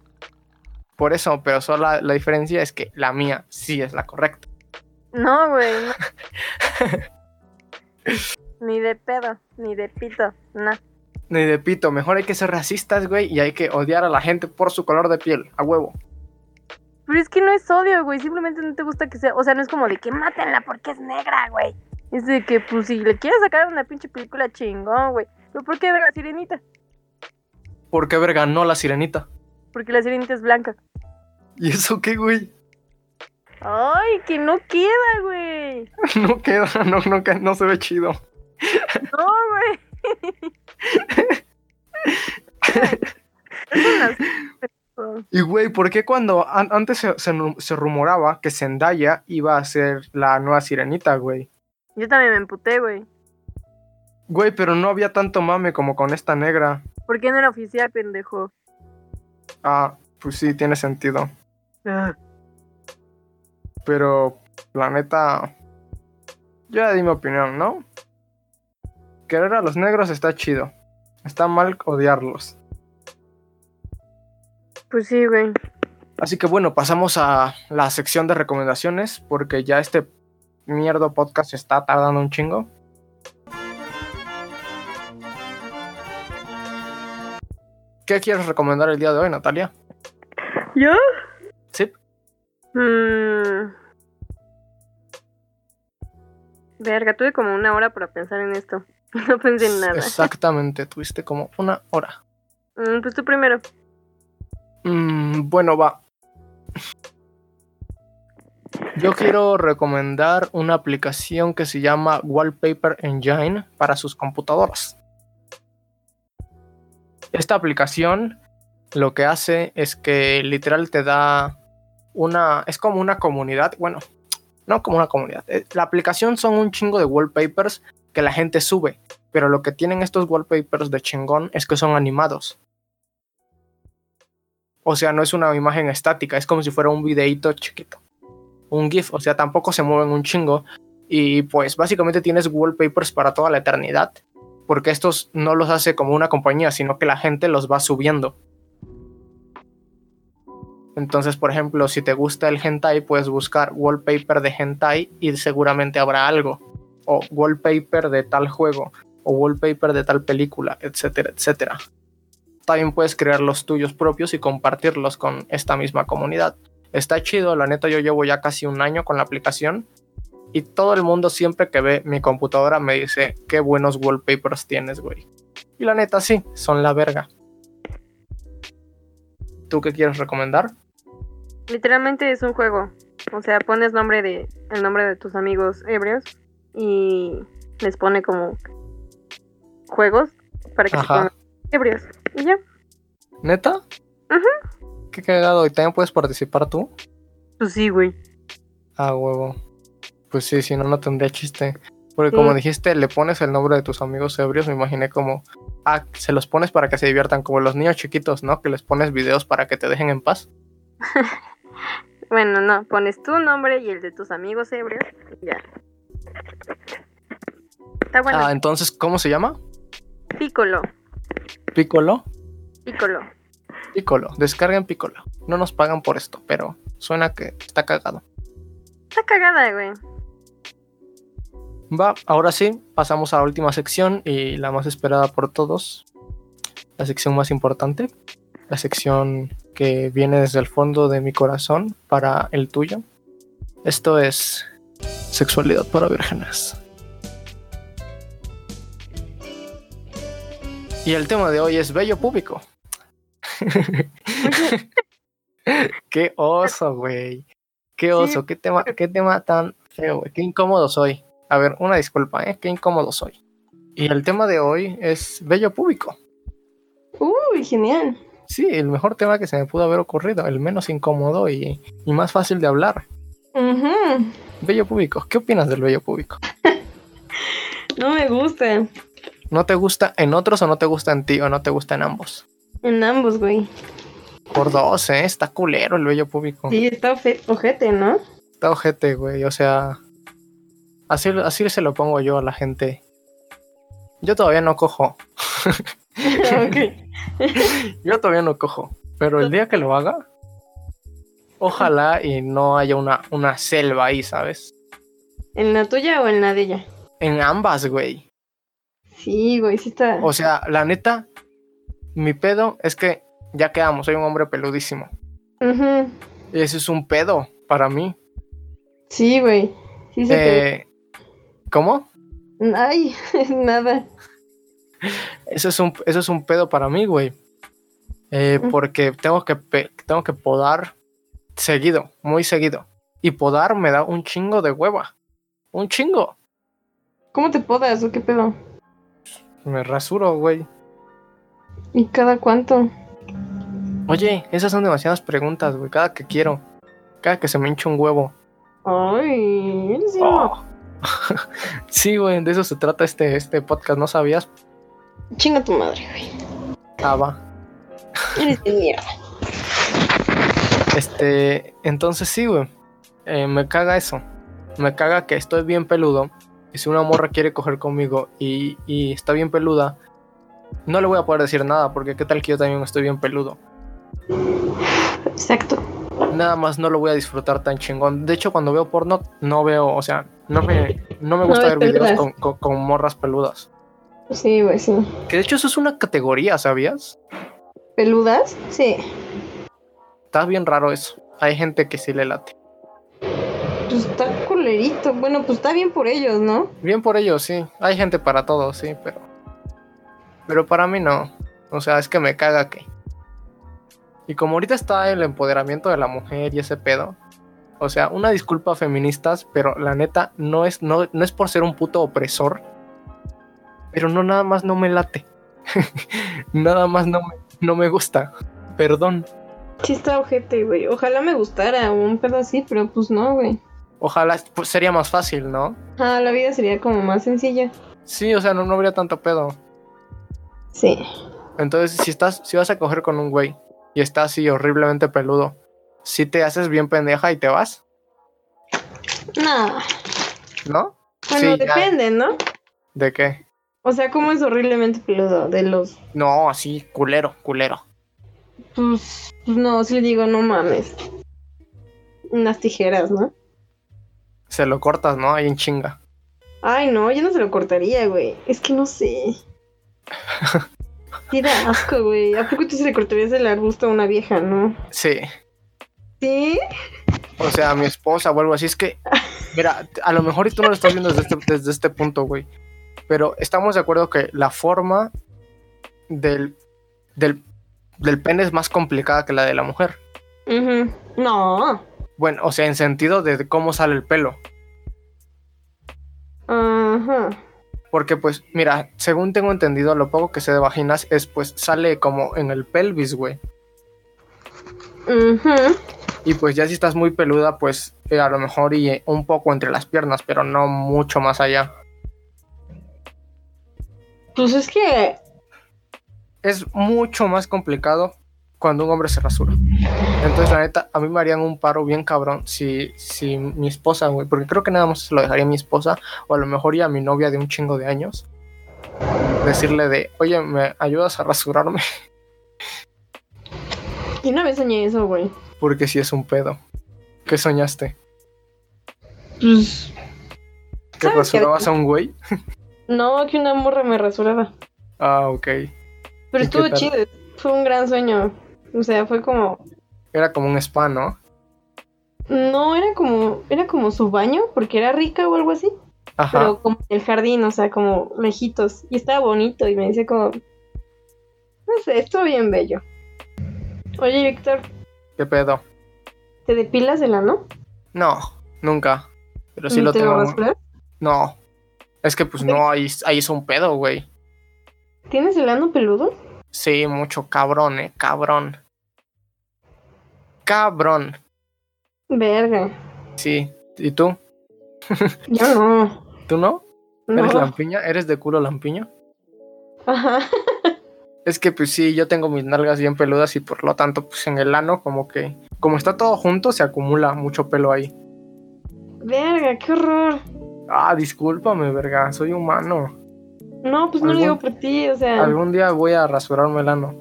Por eso, pero solo la, la diferencia es que la mía sí es la correcta. No, güey. no. ni de pedo, ni de pito, no. Ni de pito, mejor hay que ser racistas, güey, y hay que odiar a la gente por su color de piel, a huevo. Pero es que no es odio, güey. Simplemente no te gusta que sea. O sea, no es como de que mátenla porque es negra, güey. Es de que, pues, si le quieres sacar una pinche película chingón, güey. Pero ¿por qué ver la sirenita? ¿Por qué verga no la sirenita? Porque la sirenita es blanca. ¿Y eso qué, güey? Ay, que no queda, güey. No queda, no, no, no se ve chido. No, güey. es una... Y, güey, ¿por qué cuando an- antes se, se, nu- se rumoraba que Zendaya iba a ser la nueva sirenita, güey? Yo también me emputé, güey. Güey, pero no había tanto mame como con esta negra. ¿Por qué no era oficial, pendejo? Ah, pues sí, tiene sentido. Pero, la neta. Yo ya di mi opinión, ¿no? Querer a los negros está chido. Está mal odiarlos. Pues sí, güey. Así que bueno, pasamos a la sección de recomendaciones. Porque ya este mierdo podcast está tardando un chingo. ¿Qué quieres recomendar el día de hoy, Natalia? ¿Yo? Sí. Mm. Verga, tuve como una hora para pensar en esto. No pensé en nada. Exactamente, tuviste como una hora. Mm, pues tú primero. Mm, bueno, va. Yo quiero recomendar una aplicación que se llama Wallpaper Engine para sus computadoras. Esta aplicación lo que hace es que literal te da una... Es como una comunidad, bueno, no como una comunidad. eh, La aplicación son un chingo de wallpapers que la gente sube, pero lo que tienen estos wallpapers de chingón es que son animados. O sea, no es una imagen estática, es como si fuera un videíto chiquito. Un GIF, o sea, tampoco se mueven un chingo. Y pues básicamente tienes wallpapers para toda la eternidad. Porque estos no los hace como una compañía, sino que la gente los va subiendo. Entonces, por ejemplo, si te gusta el hentai, puedes buscar wallpaper de hentai y seguramente habrá algo. O wallpaper de tal juego, o wallpaper de tal película, etcétera, etcétera. También puedes crear los tuyos propios y compartirlos con esta misma comunidad. Está chido, la neta yo llevo ya casi un año con la aplicación y todo el mundo siempre que ve mi computadora me dice qué buenos wallpapers tienes, güey. Y la neta sí, son la verga. ¿Tú qué quieres recomendar? Literalmente es un juego. O sea, pones nombre de el nombre de tus amigos ebrios y les pone como juegos para que se Ajá. pongan ebrios. Y ya. ¿Neta? Qué cagado. ¿Y también puedes participar tú? Pues sí, güey. Ah, huevo. Pues sí, si no, no tendría chiste. Porque como dijiste, le pones el nombre de tus amigos ebrios, me imaginé como, ah, se los pones para que se diviertan, como los niños chiquitos, ¿no? Que les pones videos para que te dejen en paz. Bueno, no, pones tu nombre y el de tus amigos ebrios y ya. Está bueno. Ah, entonces, ¿cómo se llama? Piccolo, Piccolo. Piccolo. Piccolo. Descarguen Piccolo. No nos pagan por esto, pero suena que está cagado. Está cagada, güey. Va, ahora sí, pasamos a la última sección y la más esperada por todos. La sección más importante. La sección que viene desde el fondo de mi corazón para el tuyo. Esto es sexualidad para vírgenes. Y el tema de hoy es bello público. qué oso, güey. Qué oso, qué tema, qué tema tan feo, güey. Qué incómodo soy. A ver, una disculpa, ¿eh? Qué incómodo soy. Y el tema de hoy es bello público. Uy, genial. Sí, el mejor tema que se me pudo haber ocurrido, el menos incómodo y, y más fácil de hablar. Bello público, ¿qué opinas del bello público? No me gusta. ¿No te gusta en otros o no te gusta en ti o no te gusta en ambos? En ambos, güey. Por dos, ¿eh? Está culero el bello público. Sí, está ojete, ¿no? Está ojete, güey. O sea, así, así se lo pongo yo a la gente. Yo todavía no cojo. Yo todavía no cojo. Pero el día que lo haga, ojalá y no haya una, una selva ahí, ¿sabes? ¿En la tuya o en la de ella? En ambas, güey. Sí, güey, sí está. O sea, la neta, mi pedo es que ya quedamos, soy un hombre peludísimo. Ujú. Y eso es un pedo para mí. Sí, güey. Sí se. Eh, ¿Cómo? Ay, nada. Eso es un, eso es un pedo para mí, güey. Eh, porque tengo que, tengo que podar seguido, muy seguido. Y podar me da un chingo de hueva. Un chingo. ¿Cómo te podas o qué pedo? Me rasuro, güey. ¿Y cada cuánto? Oye, esas son demasiadas preguntas, güey. Cada que quiero. Cada que se me hincha un huevo. Ay, bien Oh. sí, güey, de eso se trata este, este podcast. ¿No sabías? Chinga tu madre, güey. Ah, va. Eres de mierda. Este, entonces sí, güey. Eh, me caga eso. Me caga que estoy bien peludo. Si una morra quiere coger conmigo y, y está bien peluda, no le voy a poder decir nada, porque qué tal que yo también estoy bien peludo. Exacto. Nada más no lo voy a disfrutar tan chingón. De hecho, cuando veo porno, no veo, o sea, no me, no me No gusta ves ver videos con, con- con morras peludas. Sí, güey, sí. Que de hecho eso es una categoría, ¿sabías? ¿Peludas? Sí. Está bien raro eso. Hay gente que sí le late. Pues está culerito. Bueno, pues está bien por ellos, ¿no? Bien por ellos, sí. Hay gente para todo, sí, pero. Pero para mí no. O sea, es que me caga que. Y como ahorita está el empoderamiento de la mujer y ese pedo. O sea, una disculpa feministas, pero la neta no es, no, no es por ser un puto opresor. Pero no nada más no me late. nada más no me, no me gusta. Perdón. Sí está ojete, güey. Ojalá me gustara un pedo así, pero pues no, güey. Ojalá pues, sería más fácil, ¿no? Ah, la vida sería como más sencilla. Sí, o sea, no, no habría tanto pedo. Sí. Entonces, si estás, si vas a coger con un güey y está así horriblemente peludo, si te haces bien pendeja y te vas, No. ¿no? Bueno, Sí, ya. depende, ¿no? ¿De qué? O sea, ¿cómo es horriblemente peludo? De los. No, así, culero, culero. Pues. pues no, si le digo, no mames. Unas tijeras, ¿no? Se lo cortas, ¿no? Ahí en chinga. Ay, no, yo no se lo cortaría, güey. Es que no sé. Da asco, güey. ¿A poco tú se le cortarías el arbusto a una vieja, no? Sí. ¿Sí? O sea, a mi esposa o algo así. Es que, mira, a lo mejor y tú no lo estás viendo desde este, desde este punto, güey. Pero estamos de acuerdo que la forma del, del, del pene es más complicada que la de la mujer. Ujú. No. Bueno, o sea, en sentido de cómo sale el pelo. Ajá. Porque, pues, mira, según tengo entendido, lo poco que sé de vaginas es, pues, sale como en el pelvis, güey. Ujú. Y pues ya si estás muy peluda, pues eh, a lo mejor y eh, un poco entre las piernas, pero no mucho más allá. Pues es que. Es mucho más complicado cuando un hombre se rasura. Entonces, la neta, a mí me harían un paro bien cabrón si, si mi esposa, güey, porque creo que nada más se lo dejaría a mi esposa, o a lo mejor ya a mi novia de un chingo de años, decirle de, oye, ¿me ayudas a rasurarme? Y una vez soñé eso, güey. Porque si es un pedo. ¿Qué soñaste? Pues. ¿Que rasurabas a un güey? No, que una morra me rasuraba. Ah, ok. Pero ¿Y qué estuvo chido. Fue un gran sueño. O sea, fue como. Era como un spa, ¿no? No, era como. Era como su baño, porque era rica o algo así. Ajá. Pero como el jardín, o sea, como lejitos. Y estaba bonito. Y me decía como. No sé, estuvo bien bello. Oye, Víctor, ¿Qué pedo? ¿te depilas el ano? No, nunca. Pero sí ¿Ni lo te tengo. lo muy- rasuras? No. Es que pues no, ahí, ahí es un pedo, güey. ¿Tienes el ano peludo? Sí, mucho cabrón, eh, cabrón. Cabrón. Verga. Sí. ¿Y tú? Yo no. ¿Tú no? No. ¿Eres lampiña? ¿Eres de culo lampiño? Ajá. Es que pues sí, yo tengo mis nalgas bien peludas y por lo tanto pues en el ano como que... Como está todo junto se acumula mucho pelo ahí. Verga, qué horror. Ah, discúlpame, verga, soy humano. No, pues no lo ¿Algún- digo por ti, o sea. Algún día voy a rasurarme el ano.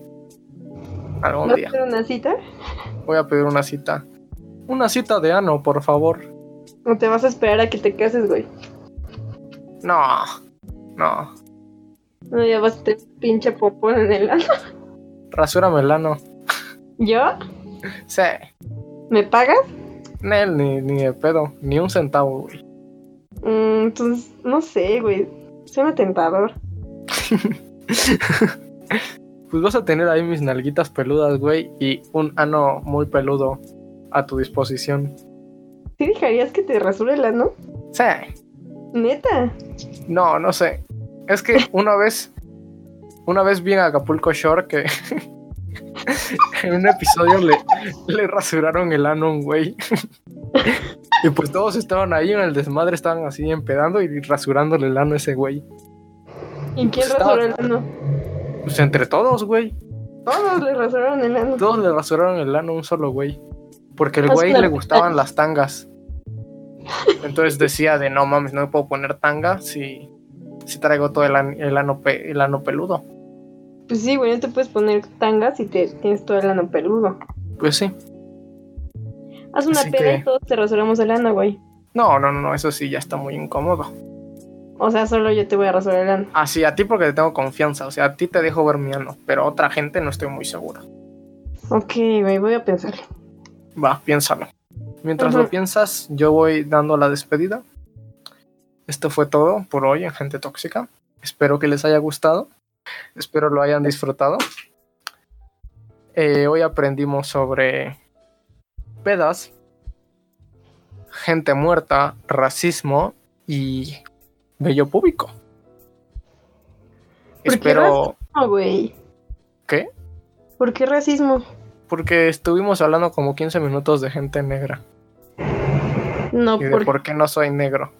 Algún ¿Vas a día. una cita? Voy a pedir una cita. Una cita de ano, por favor. ¿O te vas a esperar a que te cases, güey? No. No. No, ya vas a tener pinche popón en el ano. Rasúrame el ano. ¿Yo? Sí. ¿Me pagas? Nel, ni, ni de pedo. Ni un centavo, güey. Mm, entonces, no sé, güey. Suena tentador. Pues vas a tener ahí mis nalguitas peludas, güey. Y un ano muy peludo a tu disposición. ¿Sí dejarías que te rasure el ano? Sí. Neta. No, no sé. Es que una vez. Una vez vi en Acapulco Shore que. en un episodio le, le rasuraron el ano a un güey. y pues todos estaban ahí en el desmadre, estaban así empedando y rasurándole el ano a ese güey. ¿Y quién rasuró el ano? Pues entre todos, güey. Todos le rasuraron el ano. Todos le rasuraron el ano a un solo güey. Porque el güey le gustaban las tangas. Entonces decía de no mames, no me puedo poner tanga si, si traigo todo el, an- el ano, pe- el ano peludo. Pues sí, güey, no te puedes poner tangas si te tienes todo el ano peludo. Pues sí. Haz una Así peda que- y todos te rasuramos el ano, güey. No, no, no, eso sí ya está muy incómodo. O sea, solo yo te voy a rasurar el ano. Así, a ti porque te tengo confianza. O sea, a ti te dejo ver mi ano. Pero a otra gente no estoy muy seguro. Ok, güey, voy a pensar. Va, piénsalo. Mientras lo piensas, yo voy dando la despedida. Esto fue todo por hoy en Gente Tóxica. Espero que les haya gustado. Espero lo hayan disfrutado. Eh, hoy aprendimos sobre pedas, gente muerta, racismo y vello público. ¿Por qué Espero... No, güey. ¿Qué? ¿Por qué racismo? Porque estuvimos hablando como 15 minutos de gente negra. No, Y de por... por qué no soy negro.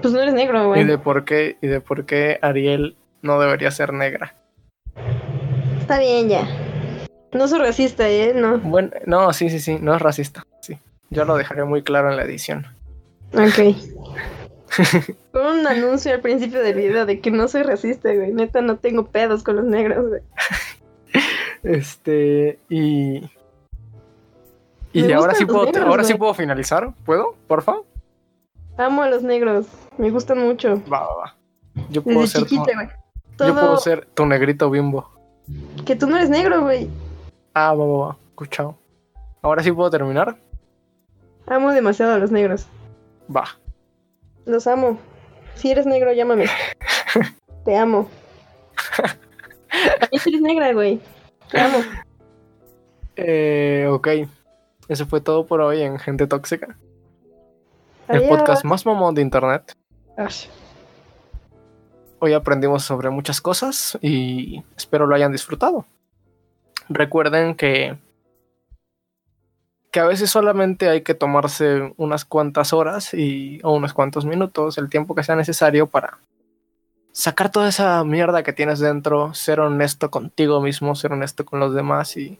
pues no eres negro, Y güey. de por qué, y de por qué Ariel no debería ser negra. Está bien ya. No soy racista, ¿eh? No. Bueno, no, sí, sí, sí, no es racista. Sí. Yo lo dejaré muy claro en la edición. Ok. Con un anuncio al principio del video de que no soy racista, güey. Neta, no tengo pedos con los negros, güey. Este, y. Y Me ahora sí puedo, negros, ahora sí puedo finalizar. ¿Puedo? Porfa. Amo a los negros. Me gustan mucho. Va, va, va. Yo puedo Desde ser tu, chiquita, güey. yo puedo ser tu negrito bimbo. que tú no eres negro, güey. Ah, va, va, va. Escuchado. Ahora sí puedo terminar. Amo demasiado a los negros. Va. Los amo. Si eres negro, llámame. Te amo. También eres negra, güey. Te amo. Eh, ok. Eso fue todo por hoy en Gente Tóxica. El podcast más mamón de internet. Ash. Hoy aprendimos sobre muchas cosas y espero lo hayan disfrutado. Recuerden que que a veces solamente hay que tomarse unas cuantas horas y o unos cuantos minutos, el tiempo que sea necesario para sacar toda esa mierda que tienes dentro, ser honesto contigo mismo, ser honesto con los demás y,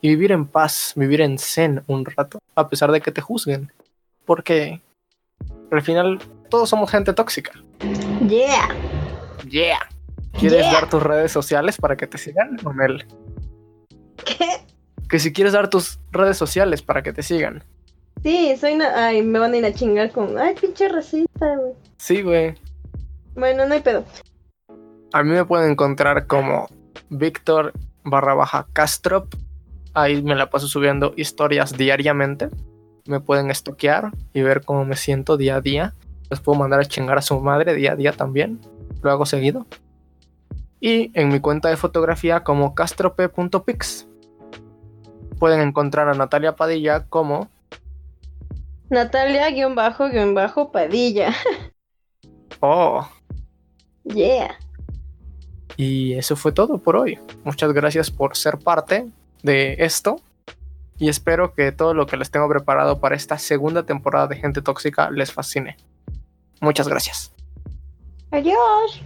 y vivir en paz, vivir en zen un rato, a pesar de que te juzguen, porque al final todos somos gente tóxica. Yeah. Yeah. ¿Quieres Yeah. dar tus redes sociales para que te sigan, Romel? ¿Qué? Que si quieres dar tus redes sociales para que te sigan. Sí, soy una... Ay, me van a ir a chingar con... Ay, pinche racista, güey. Sí, güey. Bueno, no hay pedo. A mí me pueden encontrar como Víctor barra baja Castrop. Ahí me la paso subiendo historias diariamente. Me pueden estoquear y ver cómo me siento día a día. Les puedo mandar a chingar a su madre día a día también. Lo hago seguido. Y en mi cuenta de fotografía como castrope.pix. Pueden encontrar a Natalia Padilla como Natalia, guion bajo, guion bajo, Padilla. Oh. Yeah. Y eso fue todo por hoy. Muchas gracias por ser parte de esto. Y espero que todo lo que les tengo preparado para esta segunda temporada de Gente Tóxica les fascine. Muchas gracias. Adiós.